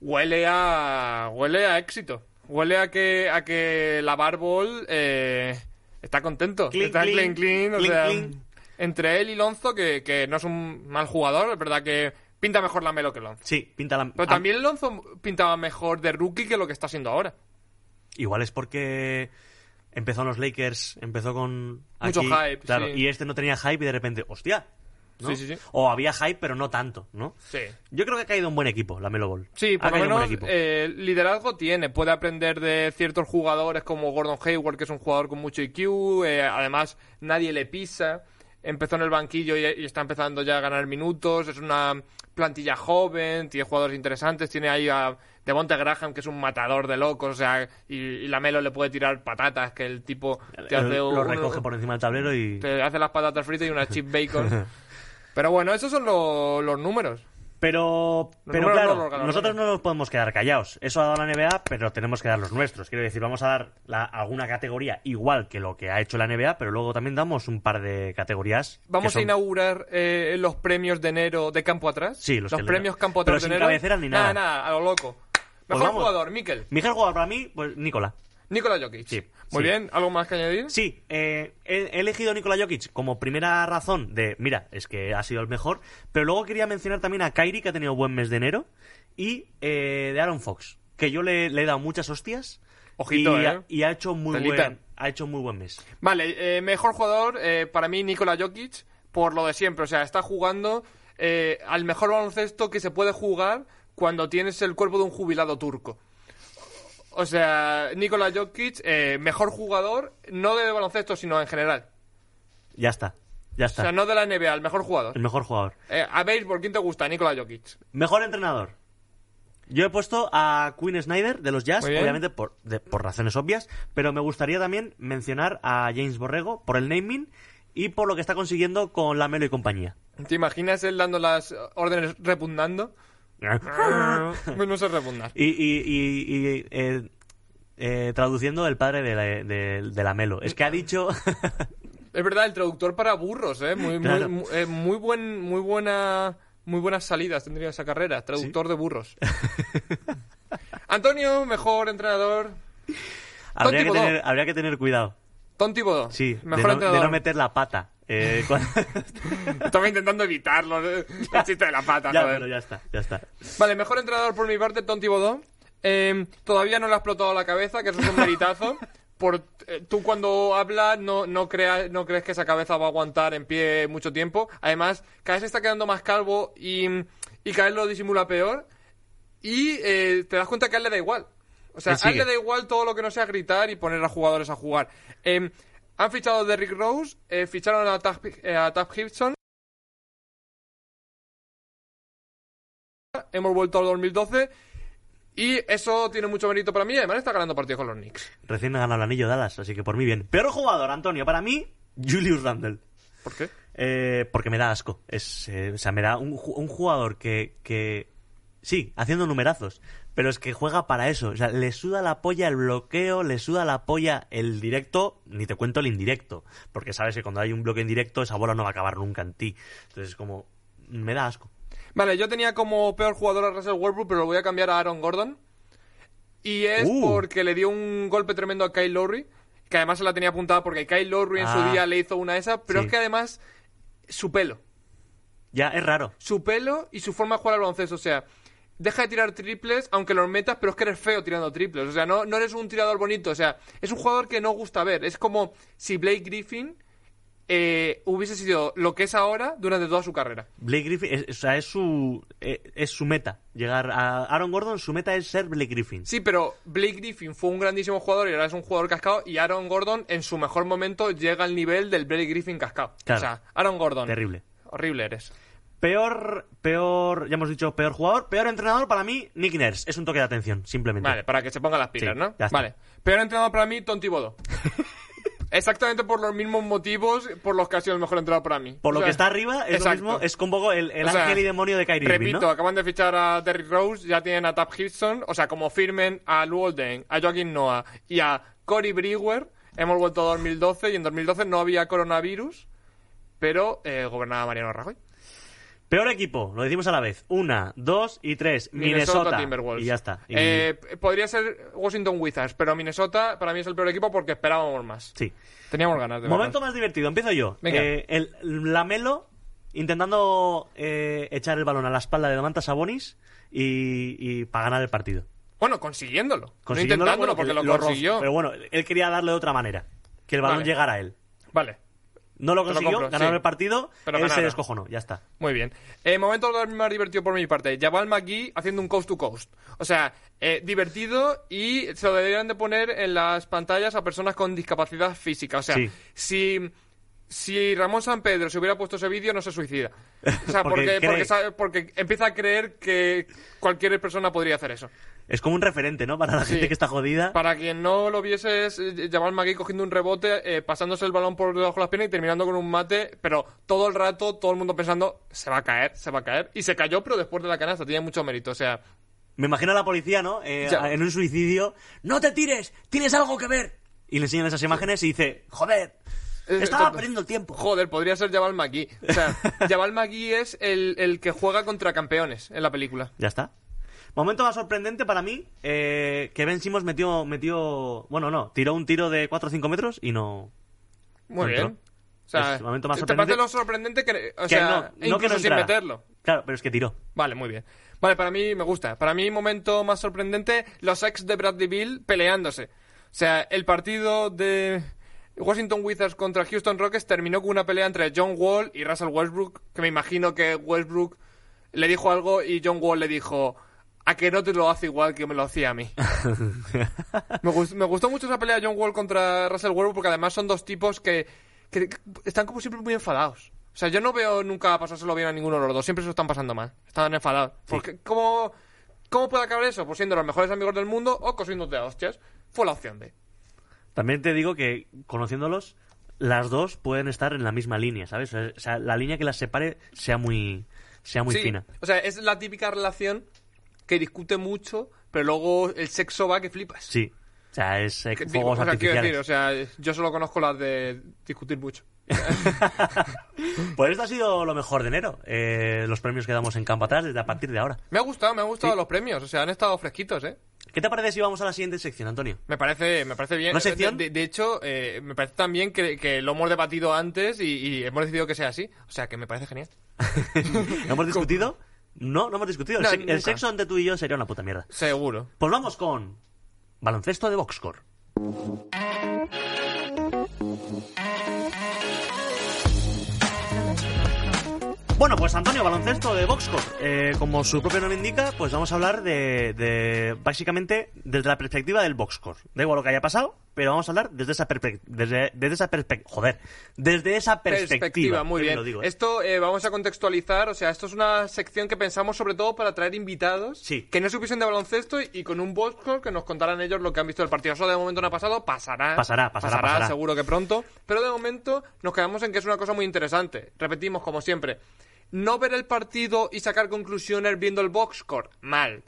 huele a huele a éxito. Huele a que a que la Barbol eh, está contento. Clean, está clean, clean, clean, o clean, sea, clean. entre él y Lonzo, que, que no es un mal jugador, es verdad que pinta mejor la Melo que Lonzo. Sí, pinta la. Pero también Lonzo pintaba mejor de rookie que lo que está siendo ahora. Igual es porque empezó en los Lakers, empezó con. Mucho aquí, hype, Claro, sí. y este no tenía hype y de repente, hostia. ¿no? Sí, sí, sí. O había hype, pero no tanto, ¿no? Sí. Yo creo que ha caído un buen equipo, la Melo Ball. Sí, Ha por lo caído un buen menos eh, liderazgo tiene. Puede aprender de ciertos jugadores como Gordon Hayward, que es un jugador con mucho IQ. eh, además, nadie le pisa. Empezó en el banquillo y, y está empezando ya a ganar minutos. Es una plantilla joven, tiene jugadores interesantes. Tiene ahí a Devonte Graham, que es un matador de locos. O sea, y, y la Melo le puede tirar patatas, que el tipo te hace lo un- recoge por encima del tablero y. te hace las patatas fritas y una chip bacon. Pero bueno, esos son lo- los números. Pero, Los pero claro, no nosotros ¿no? no nos podemos quedar callados. Eso ha dado la NBA, pero tenemos que dar los nuestros. Quiero decir, vamos a dar la- alguna categoría igual que lo que ha hecho la NBA, pero luego también damos un par de categorías. Vamos son- a inaugurar eh, los premios de enero de campo atrás. Sí, los premios campo pero atrás de sin enero. cabeceras ni nada. Nada, nada, a lo loco. Mejor vamos. jugador, Mikel. Mejor jugador para mí, pues Nicola. Nicola Jokic. Sí, Muy sí. bien, ¿algo más que añadir? Sí, eh, he, he elegido a Nikola Jokic como primera razón de, mira, es que ha sido el mejor, pero luego quería mencionar también a Kyrie, que ha tenido buen mes de enero, y eh, de Aaron Fox, que yo le, le he dado muchas hostias Ojito, y, eh. ha, y ha hecho muy buen, ha hecho muy buen mes. Vale, eh, mejor jugador eh, para mí Nikola Jokic por lo de siempre. O sea, está jugando eh, al mejor baloncesto que se puede jugar cuando tienes el cuerpo de un jubilado turco. O sea, Nikola Jokic, eh, mejor jugador, no de baloncesto, sino en general. Ya está. Ya O está. sea, no de la NBA, el mejor jugador. El mejor jugador. Eh, a béisbol, ¿quién te gusta? Nikola Jokic. Mejor entrenador. Yo he puesto a Quinn Snyder de los Jazz, obviamente por, de- por razones obvias, pero me gustaría también mencionar a James Borrego por el naming y por lo que está consiguiendo con Lamelo y compañía. ¿Te imaginas él dando las órdenes repugnando? no sé y y, y- y, eh, eh, traduciendo el padre de, la- de, de Lamelo. Es que ha dicho... Es verdad, el traductor para burros, ¿eh? Muy, muy- Claro. muy, eh, muy buen, muy buena, muy buenas salidas tendría esa carrera, traductor de burros. Antonio, mejor entrenador. habría, que tener, habría que tener cuidado. Tom Thibodeau, Sí, de mejor no, de entrenador. no meter la pata. Eh, cuando- Estaba intentando evitarlo, ¿eh? el chiste de la pata, ya, joder. pero ya está, ya está. Vale, mejor entrenador por mi parte, Tom Thibodeau. Eh, todavía no le ha explotado la cabeza, que eso es un meritazo. Por, eh, tú cuando hablas no, no, creas, no crees que esa cabeza va a aguantar en pie mucho tiempo. Además, cada vez se está quedando más calvo y, y cada vez lo disimula peor. Y eh, te das cuenta que a él le da igual. O sea, a él le da igual todo lo que no sea gritar y poner a jugadores a jugar. Eh, han fichado a Derrick Rose, eh, ficharon a Taff, eh, a Gibson. Hemos vuelto al 2012. Y eso tiene mucho mérito para mí. Además, está ganando partidos con los Knicks. Recién ha ganado el anillo Dallas, así que por mí bien. Peor jugador, Antonio, para mí, Julius Randle. ¿Por qué? Eh, porque me da asco. Es, eh, o sea, me da un, un jugador que, que. Sí, haciendo numerazos. Pero es que juega para eso. O sea, le suda la polla el bloqueo, le suda la polla el directo, ni te cuento el indirecto. Porque sabes que cuando hay un bloque indirecto, esa bola no va a acabar nunca en ti. Entonces, es como. Me da asco. Vale, yo tenía como peor jugador a Russell Westbrook, pero lo voy a cambiar a Aaron Gordon. Y es Uh. porque le dio un golpe tremendo a Kyle Lowry, que además se la tenía apuntada porque Kyle Lowry en Ah. su día le hizo una esa, pero Sí. es que además su pelo, Ya, es raro. su pelo y su forma de jugar al baloncesto, o sea, deja de tirar triples aunque los metas, pero es que eres feo tirando triples, o sea, no, no eres un tirador bonito, o sea, es un jugador que no gusta ver, es como si Blake Griffin eh, hubiese sido lo que es ahora durante toda su carrera. Blake Griffin, es, o sea, es su, eh, es su meta. Llegar a Aaron Gordon, su meta es ser Blake Griffin. Sí, pero Blake Griffin fue un grandísimo jugador y ahora es un jugador cascado y Aaron Gordon en su mejor momento llega al nivel del Blake Griffin cascado. Claro. O sea, Aaron Gordon. Terrible. Horrible eres. Peor, peor, ya hemos dicho peor jugador, peor entrenador para mí, Nick Nurse. Es un toque de atención, simplemente. Vale, para que se pongan las pilas, Sí, ¿no? ya está. Vale. Peor entrenador para mí, Tom Thibodeau. Exactamente por los mismos motivos por los que ha sido el mejor entrenador para mí. Por lo sea, que está arriba, es exacto. lo mismo, es poco el, el sea, ángel y demonio de Kyrie Irving, Repito, ¿no? acaban de fichar a Derrick Rose, ya tienen a Tap Gibson, o sea, como firmen a Lou Olden, a Joaquin Noah y a Cory Brewer, hemos vuelto a 2012 y en 2012 no había coronavirus, pero eh, gobernaba Mariano Rajoy. Peor equipo, lo decimos a la vez. Una, dos y tres. Minnesota. Timberwolves. Y ya está. Y- Eh, podría ser Washington Wizards, pero Minnesota para mí es el peor equipo porque esperábamos más. Sí. Teníamos ganas de Momento más divertido, empiezo yo. Venga. Eh, el Lamelo intentando eh, echar el balón a la espalda de Domantas Sabonis y, y para ganar el partido. Bueno, consiguiéndolo. Consiguiéndolo, no intentándolo bueno, porque que lo, consiguió. Pero bueno, él quería darle de otra manera. Que el balón Vale. llegara a él. Vale, No lo Te lo consiguió, compro, ganaron sí. el partido, Pero él se descojonó, ya está. muy bien. Eh, momento más divertido por mi parte. Jabal McGee haciendo un coast to coast. O sea, eh, divertido y se lo deberían de poner en las pantallas a personas con discapacidad física. O sea, Sí. si... Si Ramón San Pedro se hubiera puesto ese vídeo, no se suicida. O sea, Porque porque, porque, porque empieza a creer que cualquier persona podría hacer eso. Es como un referente, ¿no? Para la Sí. gente que está jodida. Para quien no lo viese, es eh, Jabal McGee cogiendo un rebote, eh, pasándose el balón por debajo de las piernas y terminando con un mate, pero todo el rato, todo el mundo pensando, se va a caer, se va a caer. Y se cayó, pero después de la canasta, tenía mucho mérito. O sea, Me imagino a la policía, ¿no? Eh, en un suicidio. ¡No te tires! ¡Tienes algo que ver! Y le enseñan esas imágenes y dice, ¡joder! Eh, Estaba perdiendo el tiempo. joder, podría ser Jabal McGee. O sea, Jabal McGee es el, el que juega contra campeones en la película. Ya está. Momento más sorprendente para mí, eh, que Ben Simmons metió, metió, bueno, no, tiró un tiro de 4 o 5 metros y no... Muy No bien. entró. O sea, Es el momento más ¿te sorprendente. parece lo sorprendente que, o que sea, no, no que no sin meterlo? Claro, pero es que tiró. Vale, muy bien. Vale, para mí me gusta. Para mí, momento más sorprendente, los ex de Bradley Bill peleándose. O sea, el partido de Washington Wizards contra Houston Rockets terminó con una pelea entre John Wall y Russell Westbrook, que me imagino que Westbrook le dijo algo y John Wall le dijo, a que no te lo hace igual que me lo hacía a mí. me, gust- me gustó mucho esa pelea de John Wall contra Russell Werber porque además son dos tipos que, que están como siempre muy enfadados. O sea, yo no veo nunca pasárselo bien a ninguno de los dos, siempre se lo están pasando mal. Están enfadados. Porque, ¿cómo, ¿Cómo puede acabar eso? Pues siendo los mejores amigos del mundo o cosiéndote a hostias. Fue la opción B. También te digo que, conociéndolos, las dos pueden estar en la misma línea, ¿sabes? O sea, la línea que las separe sea muy, sea muy Sí, fina. O sea, es la típica relación que discute mucho, pero luego el sexo va que flipas. Sí. O sea, es eh, Que digo, fuegos o sea, quiero artificiales. decir, o sea, yo solo conozco las de discutir mucho. Pues esto ha sido lo mejor de enero. eh, los premios que damos en campo atrás desde a partir de ahora. Me ha gustado, me han gustado los premios, o sea, han estado fresquitos, ¿eh? ¿Qué te parece si vamos a la siguiente sección, Antonio? Me parece, me parece bien. ¿Una sección? De, de hecho, eh, me parece también que, que lo hemos debatido antes y, y hemos decidido que sea así. O sea, que me parece genial. ¿No hemos discutido? No, no hemos discutido. El, No, sexo entre tú y yo sería una puta mierda. Seguro. Pues vamos con baloncesto de Boxcore. Bueno, pues Antonio, baloncesto de Boxcore. Eh, como su propio nombre indica, pues vamos a hablar de, de- básicamente desde la perspectiva del Boxcore. Da igual lo que haya pasado, pero vamos a hablar desde esa perspectiva. Desde, desde esa perspectiva. Joder, desde esa perspectiva. muy Qué bien. lo digo, ¿eh? Esto eh, vamos a contextualizar, o sea, esto es una sección que pensamos sobre todo para traer invitados Sí. que no supiesen de baloncesto y, y con un boxcore que nos contaran ellos lo que han visto del partido. Eso de momento no ha pasado, pasará. Pasará, pasará, pasará. seguro que pronto. Pero de momento nos quedamos en que es una cosa muy interesante. Repetimos, como siempre, no ver el partido y sacar conclusiones viendo el boxscore, mal.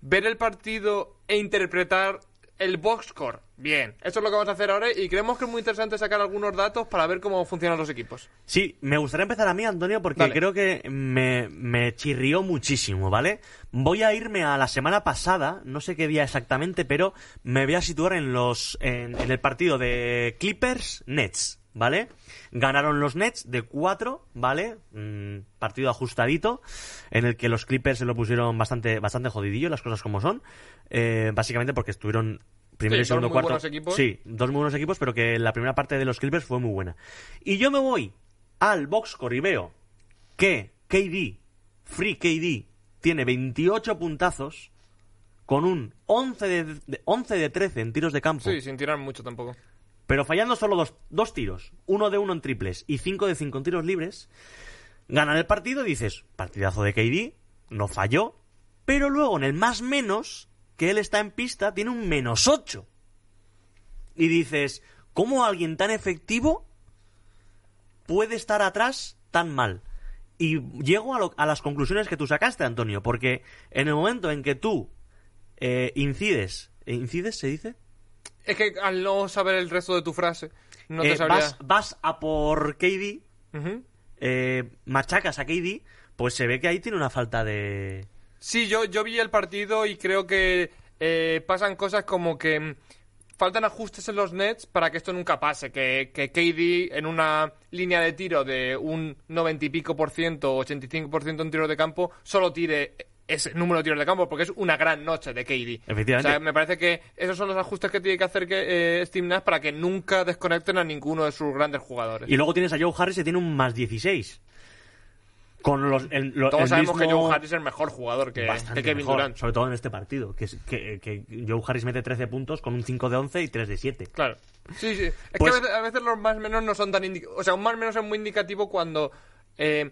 Ver el partido e interpretar el boxscore, bien. Eso es lo que vamos a hacer ahora y creemos que es muy interesante sacar algunos datos para ver cómo funcionan los equipos. Sí, me gustaría empezar a mí, Antonio, porque Dale. creo que me, me chirrió muchísimo, ¿vale? Voy a irme a la semana pasada, no sé qué día exactamente, pero me voy a situar en los en, en el partido de Clippers Nets, ¿vale? Ganaron los Nets de 4, ¿vale? Mm, partido ajustadito, en el que los Clippers se lo pusieron bastante, bastante jodidillo, las cosas como son. Eh, básicamente porque estuvieron primero Sí, y dos segundo muy cuarto. buenos equipos. Sí, dos muy buenos equipos, pero que la primera parte de los Clippers fue muy buena. Y yo me voy al boxcore y veo que KD, Free KD, tiene 28 puntazos con un 11 de, de- 11 de 13 en tiros de campo, Sí, sin tirar mucho tampoco. Pero fallando solo dos, dos tiros, uno de uno en triples y 5 de 5 en tiros libres, ganan el partido y dices, partidazo de KD, no falló, pero luego en el más menos, que él está en pista, tiene un menos 8. Y dices, ¿cómo alguien tan efectivo puede estar atrás tan mal? Y llego a, lo- a las conclusiones que tú sacaste, Antonio, porque en el momento en que tú eh, incides, ¿incides se dice? Es que al no saber el resto de tu frase, no te Eh, sabría. vas, vas a por KD, eh, machacas a KD, pues se ve que ahí tiene una falta de... Sí, yo, yo vi el partido y creo que eh, pasan cosas como que mm, faltan ajustes en los nets para que esto nunca pase. Que, que KD en una línea de tiro de un 90 y pico por ciento, 85 por ciento en tiros de campo, solo tire ese número de tiros de campo porque es una gran noche de KD. Efectivamente. O sea, me parece que esos son los ajustes que tiene que hacer que, eh, Steve Nash para que nunca desconecten a ninguno de sus grandes jugadores. Y luego tienes a Joe Harris que tiene un más 16. Con los, el, lo- Todos el sabemos que Joe Harris es el mejor jugador que, que Kevin mejor, Durant. Sobre todo en este partido. Que, es- que, que Joe Harris mete 13 puntos con un 5 de 11 y 3 de 7. Claro. Sí, sí. Es Pues- que a veces, a veces los más menos no son tan. O sea, un más menos es muy indicativo cuando eh,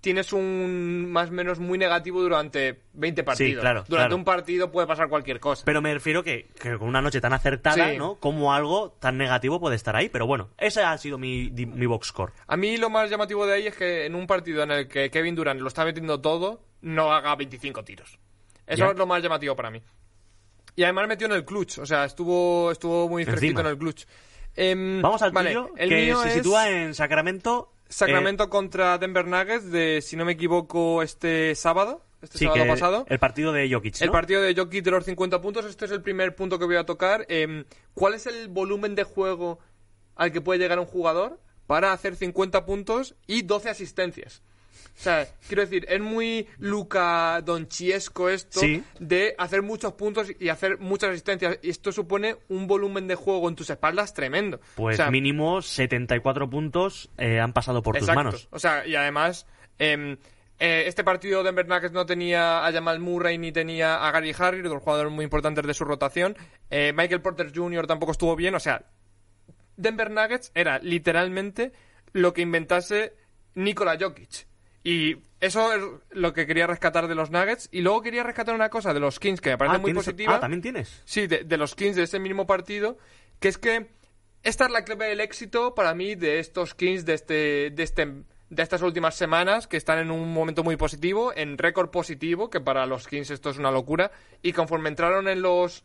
tienes un más menos muy negativo durante 20 partidos. claro, Durante claro. un partido puede pasar cualquier cosa. Pero me refiero que, que con una noche tan acertada, Sí. ¿no? Como algo tan negativo puede estar ahí. Pero bueno, ese ha sido mi, mi box score. A mí lo más llamativo de ahí es que en un partido en el que Kevin Durant lo está metiendo todo, no haga 25 tiros. Eso es lo más llamativo para mí. Y además metió en el clutch, o sea, estuvo, estuvo muy fresquito en el clutch. Em, Vamos al vale, tuyo, el que mío se es- sitúa en Sacramento. Sacramento contra Denver Nuggets de, si no me equivoco, este sábado. Este Sí, sábado que pasado. el partido de Jokic, ¿no? El partido de Jokic de los 50 puntos. Este es el primer punto que voy a tocar. Em, ¿Cuál es el volumen de juego al que puede llegar un jugador para hacer 50 puntos y 12 asistencias? O sea, quiero decir, es muy Luca Donchiesco esto Sí. de hacer muchos puntos y hacer muchas asistencias. Y esto supone un volumen de juego en tus espaldas tremendo. Pues O sea, mínimo 74 puntos eh, han pasado por tus Exacto. manos. O sea, y además, em, Eh, este partido Denver Nuggets no tenía a Jamal Murray ni tenía a Gary Harris, dos jugadores muy importantes de su rotación. Eh, Michael Porter Jr. tampoco estuvo bien. O sea, Denver Nuggets era literalmente lo que inventase Nikola Jokic. Y eso es lo que quería rescatar de los Nuggets. Y luego quería rescatar una cosa de los Kings que me parece Ah, muy ¿tienes- positiva. Ah, también tienes. Sí, de, de los Kings de ese mismo partido, que es que esta es la clave del éxito para mí de estos Kings de este, de este, de estas últimas semanas, que están en un momento muy positivo, en récord positivo, que para los Kings esto es una locura, y conforme entraron en los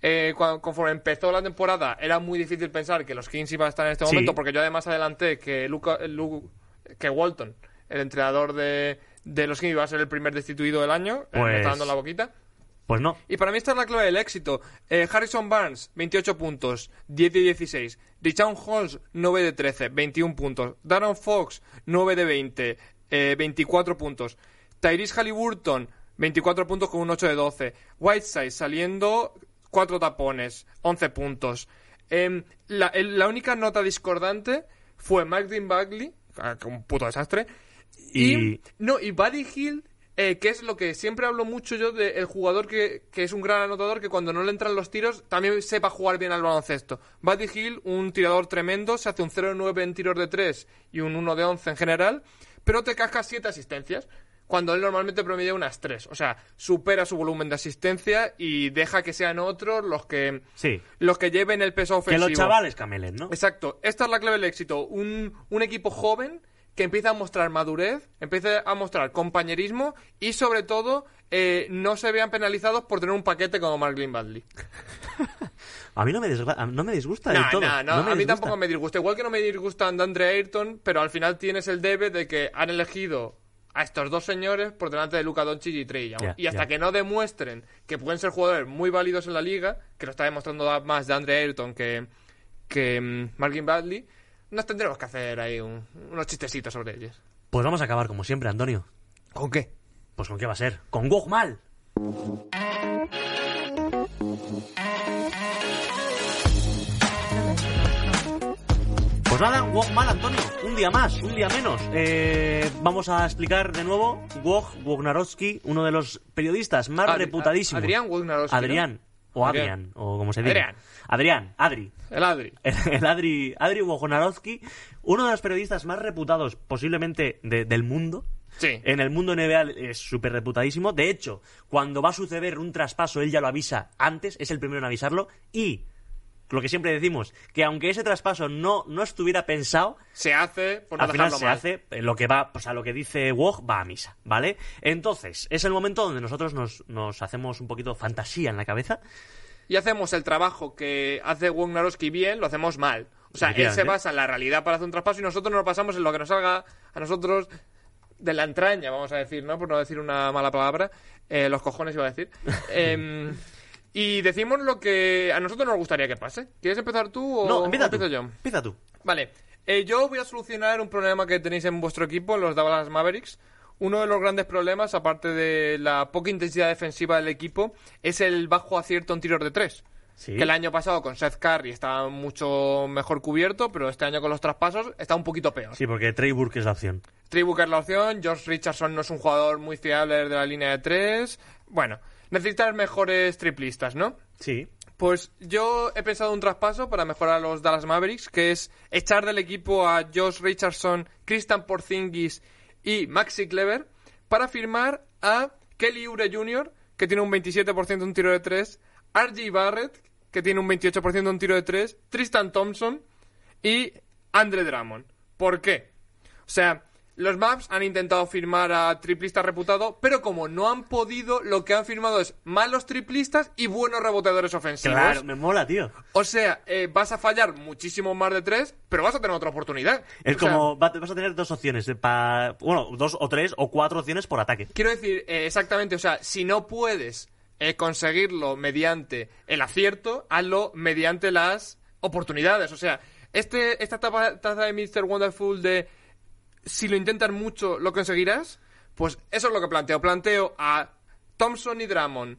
eh, cua- conforme empezó la temporada, era muy difícil pensar que los Kings iban a estar en este Sí. momento, porque yo además adelanté que Luca, Lu- que Walton, el entrenador de, de los Kings, iba a ser el primer destituido del año, eh, me Pues- está dando la boquita. Pues no. Y para mí esta es la clave del éxito. Eh, Harrison Barnes, 28 puntos, 10 de 16. Richard Holmes, 9 de 13, 21 puntos. Darren Fox, 9 de 20, eh, 24 puntos. Tyrese Halliburton, 24 puntos con un 8 de 12. Whiteside saliendo, 4 tapones, 11 puntos. Em, la, el- la única nota discordante fue Martin Bagley, ah, que un puto desastre. Y, Y- no, y Buddy Hill, eh, que es lo que siempre hablo mucho yo del jugador que, que es un gran anotador, que cuando no le entran los tiros también sepa jugar bien al baloncesto. Buddy Hill, un tirador tremendo, se hace un 0 de 9 en tiros de 3 y un 1 de 11 en general, pero te casca 7 asistencias. Cuando él normalmente promedia unas 3. O sea, supera su volumen de asistencia y deja que sean otros los que, Sí. los que lleven el peso Que ofensivo. los chavales camelen, ¿no? Exacto, esta es la clave del éxito. Un, un equipo joven que empieza a mostrar madurez, empieza a mostrar compañerismo y sobre todo eh, no se vean penalizados por tener un paquete como Marklin Badley. A mí no me, desgra- no me disgusta del todo. no, no, No me a mí disgusta. tampoco me disgusta. Igual que no me disgustan de Andre Ayrton, pero al final tienes el debe de que han elegido a estos dos señores por delante de Luka Doncic y Trey Young. Ya, y hasta que no demuestren que pueden ser jugadores muy válidos en la liga, que lo está demostrando más de Andre Ayrton que, que Marvin Bradley, nos tendremos que hacer ahí un- unos chistecitos sobre ellos. Pues vamos a acabar como siempre, Antonio. ¿Con qué? Pues con qué va a ser. Con Wogmal. Pues nada, Wogmal, Antonio. Un día más, un día menos. Eh, vamos a explicar de nuevo. Wog Wognarowski, uno de los periodistas más reputadísimos. Adrián Wojnarowski, ¿no? O Adrián. Adrián, o como se diga. Adrián. Adrián, Adri. El Adri. El Adri, Adri Wojnarowski, uno de los periodistas más reputados posiblemente de- del mundo. Sí. En el mundo NBA es súper reputadísimo. De hecho, cuando va a suceder un traspaso, él ya lo avisa antes, es el primero en avisarlo. Y lo que siempre decimos, que aunque ese traspaso no, no estuviera pensado, Se hace por no al final se mal. hace eh, lo que va, pues a lo que dice Woj va a misa, ¿vale? Entonces, es el momento donde nosotros nos, nos hacemos un poquito fantasía en la cabeza. y hacemos el trabajo que hace Wognarowski bien, lo hacemos mal. O sea, él se basa en la realidad para hacer un traspaso y nosotros nos lo pasamos en lo que nos salga a nosotros de la entraña, vamos a decir, ¿no? Por no decir una mala palabra. Eh, los cojones iba a decir. Em, y decimos lo que a nosotros nos gustaría que pase. ¿Quieres empezar tú o No, empieza o tú. empiezo yo? Empieza tú. Vale, eh, yo voy a solucionar un problema que tenéis en vuestro equipo, los Dallas Mavericks. Uno de los grandes problemas, aparte de la poca intensidad defensiva del equipo, es el bajo acierto en tiros de tres. Sí. Que el año pasado con Seth Curry estaba mucho mejor cubierto, pero este año con los traspasos está un poquito peor. Sí, porque Trey Burke es la opción. Trey Booker es la opción, George Richardson no es un jugador muy fiable de la línea de tres. Bueno, necesitas mejores triplistas, ¿no? Sí. Pues yo he pensado un traspaso para mejorar a los Dallas Mavericks, que es echar del equipo a Josh Richardson, Christian Porzingis y Maxi Clever para firmar a Kelly Oubre Jr., que tiene un 27% en un tiro de 3, RJ Barrett, que tiene un 28% en un tiro de 3, Tristan Thompson y Andre Drummond. ¿Por qué? O sea, los Maps han intentado firmar a triplistas reputados, pero como no han podido, lo que han firmado es malos triplistas y buenos reboteadores ofensivos. Claro, me mola, tío. O sea, eh, vas a fallar muchísimo más de tres, pero vas a tener otra oportunidad. Es O como, va- vas a tener dos opciones, eh, bueno, dos o tres o cuatro opciones por ataque. Quiero decir, eh, exactamente, o sea, si no puedes eh, conseguirlo mediante el acierto, hazlo mediante las oportunidades. O sea, este, esta tapa- taza de Mr. Wonderful de si lo intentas mucho, lo conseguirás, pues eso es lo que planteo. Planteo a Thompson y Drummond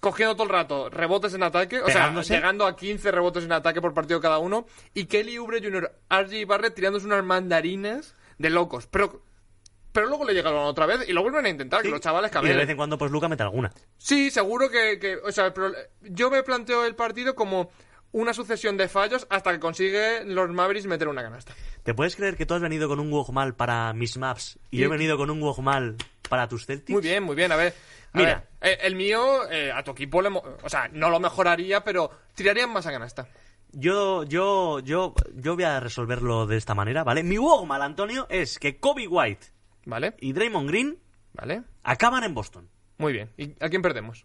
cogiendo todo el rato rebotes en ataque, o sea, llegando a 15 rebotes en ataque por partido cada uno, y Kelly Oubre Jr., RJ Barrett tirándose unas mandarinas de locos. Pero pero luego le llega el balón otra vez y lo vuelven a intentar, que los chavales y de cambian. vez en cuando, pues Luca mete alguna. Sí, seguro que, que- o sea, pero yo me planteo el partido como una sucesión de fallos hasta que consigue los Mavericks meter una canasta. ¿Te puedes creer que tú has venido con un Wogmal para mis maps y yo he venido con un Wogmal para tus Celtics? Muy bien, muy bien. A ver, a Mira. ver, eh, el mío eh, a tu equipo, le o sea, no lo mejoraría, pero tirarían más a canasta. Yo, yo, yo, yo voy a resolverlo de esta manera, ¿vale? Mi Wogmal, Antonio, es que Kobe White ¿Vale? y Draymond Green ¿Vale? acaban en Boston. Muy bien. ¿Y a quién perdemos?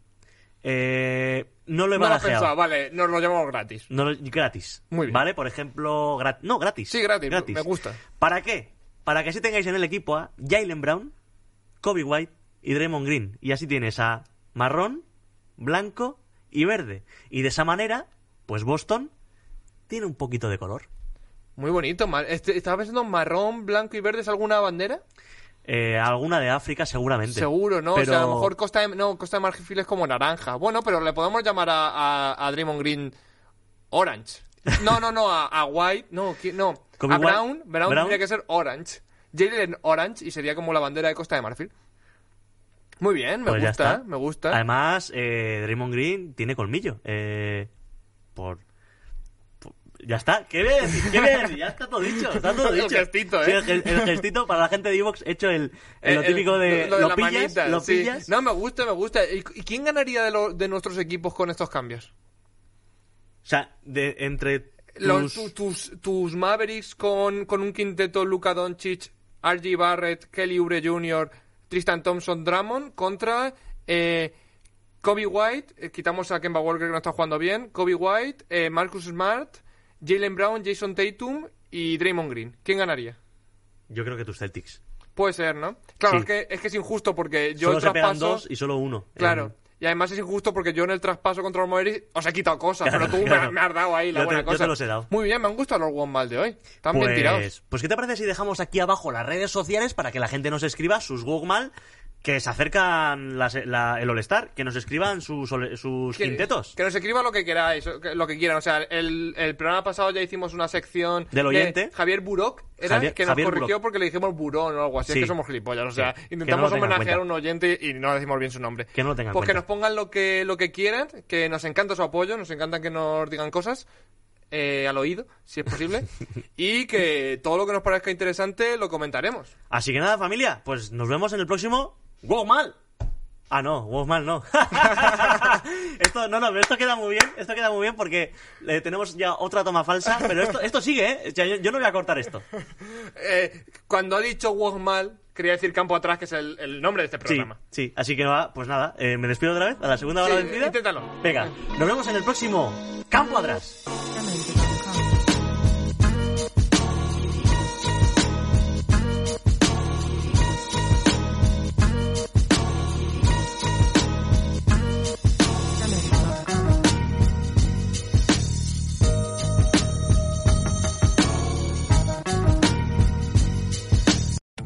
Eh, no lo he No lo vale, nos lo llevamos gratis. No lo- gratis. Muy bien. ¿Vale? Por ejemplo, no, gratis. Sí, gratis, me gusta. ¿Para qué? Para que así tengáis en el equipo a Jalen Brown, Kobe White y Draymond Green. Y así tienes a marrón, blanco y verde. Y de esa manera, pues Boston tiene un poquito de color. Muy bonito. este- Estaba pensando marrón, blanco y verde, ¿es alguna bandera? Eh, alguna de África seguramente. Seguro, ¿no? Pero... O sea, a lo mejor Costa de, no, Costa de Marfil es como naranja. Bueno, pero le podemos llamar a, a, a Draymond Green Orange. No, no, no, a, a White. No, ¿qui- no. A Brown. Brown, Brown. tendría que ser Orange. Jalen Orange y sería como la bandera de Costa de Marfil. Muy bien, me Pues gusta, me gusta. Además, eh, Draymond Green tiene colmillo. Eh, por- Ya está, ¿qué decir? ¿Qué decir? Ya está todo dicho, está todo El dicho. gestito, ¿eh? Sí, el, ge- el gestito para la gente de Evox hecho el, el- lo Eh, típico de... lo de pillas, manita, lo sí. pillas. No, me gusta, me gusta. ¿Y, quién ganaría de, lo- de nuestros equipos con estos cambios? O sea, de, entre Los- tus... tu- tus, tus Mavericks con, con un quinteto Luka Doncic, RG Barrett, Kelly Oubre Jr., Tristan Thompson, Drummond contra eh, Kobe White, eh, quitamos a Kemba Walker que no está jugando bien, Kobe White, eh, Marcus Smart, Jalen Brown, Jason Tatum y Draymond Green. ¿Quién ganaría? Yo creo que tus Celtics. Puede ser, ¿no? Claro, Sí. es, que, es que es injusto porque yo Solo el se pegan traspaso... dos y solo uno. Claro. En- Y además es injusto porque yo en el traspaso contra los Mavericks os he quitado cosas, Claro, pero tú me- claro. me, has dado ahí la Yo te- buena yo cosa. te los he dado. Muy bien, me han gustado los one mal de hoy. Están bien tirados. Pues, pues, ¿qué te parece si dejamos aquí abajo las redes sociales para que la gente nos escriba sus Wogmal que se acercan las- la- el All-Star, que nos escriban sus, sus quintetos? Que nos escriba lo que queráis, lo que quieran. O sea, el, el programa pasado ya hicimos una sección Del de oyente. Javier Buroc, era Javier- que nos Javier corrigió porque le dijimos burón o algo así. Sí. Es que somos gilipollas. O sea, Sí. Intentamos no homenajear a un oyente y no decimos bien su nombre. Que no lo tengan en Pues que nos pongan lo que, lo que quieran, que nos encanta su apoyo, nos encanta que nos digan cosas. eh, al oído, si es posible, y que todo lo que nos parezca interesante lo comentaremos. Así que nada, familia, pues nos vemos en el próximo Wogmal. Ah, no, Wogmal no. esto, no, no, pero esto queda muy bien, esto queda muy bien porque eh, tenemos ya otra toma falsa, pero esto, esto sigue, ¿eh? O sea, yo, yo no voy a cortar esto. Eh, cuando ha dicho Wogmal, quería decir campo atrás, que es el, el nombre de este Sí, programa. sí, así que va, pues nada, eh, me despido otra vez, a la segunda hora Sí, vencida. inténtalo. Venga, nos vemos en el próximo Campo Atrás.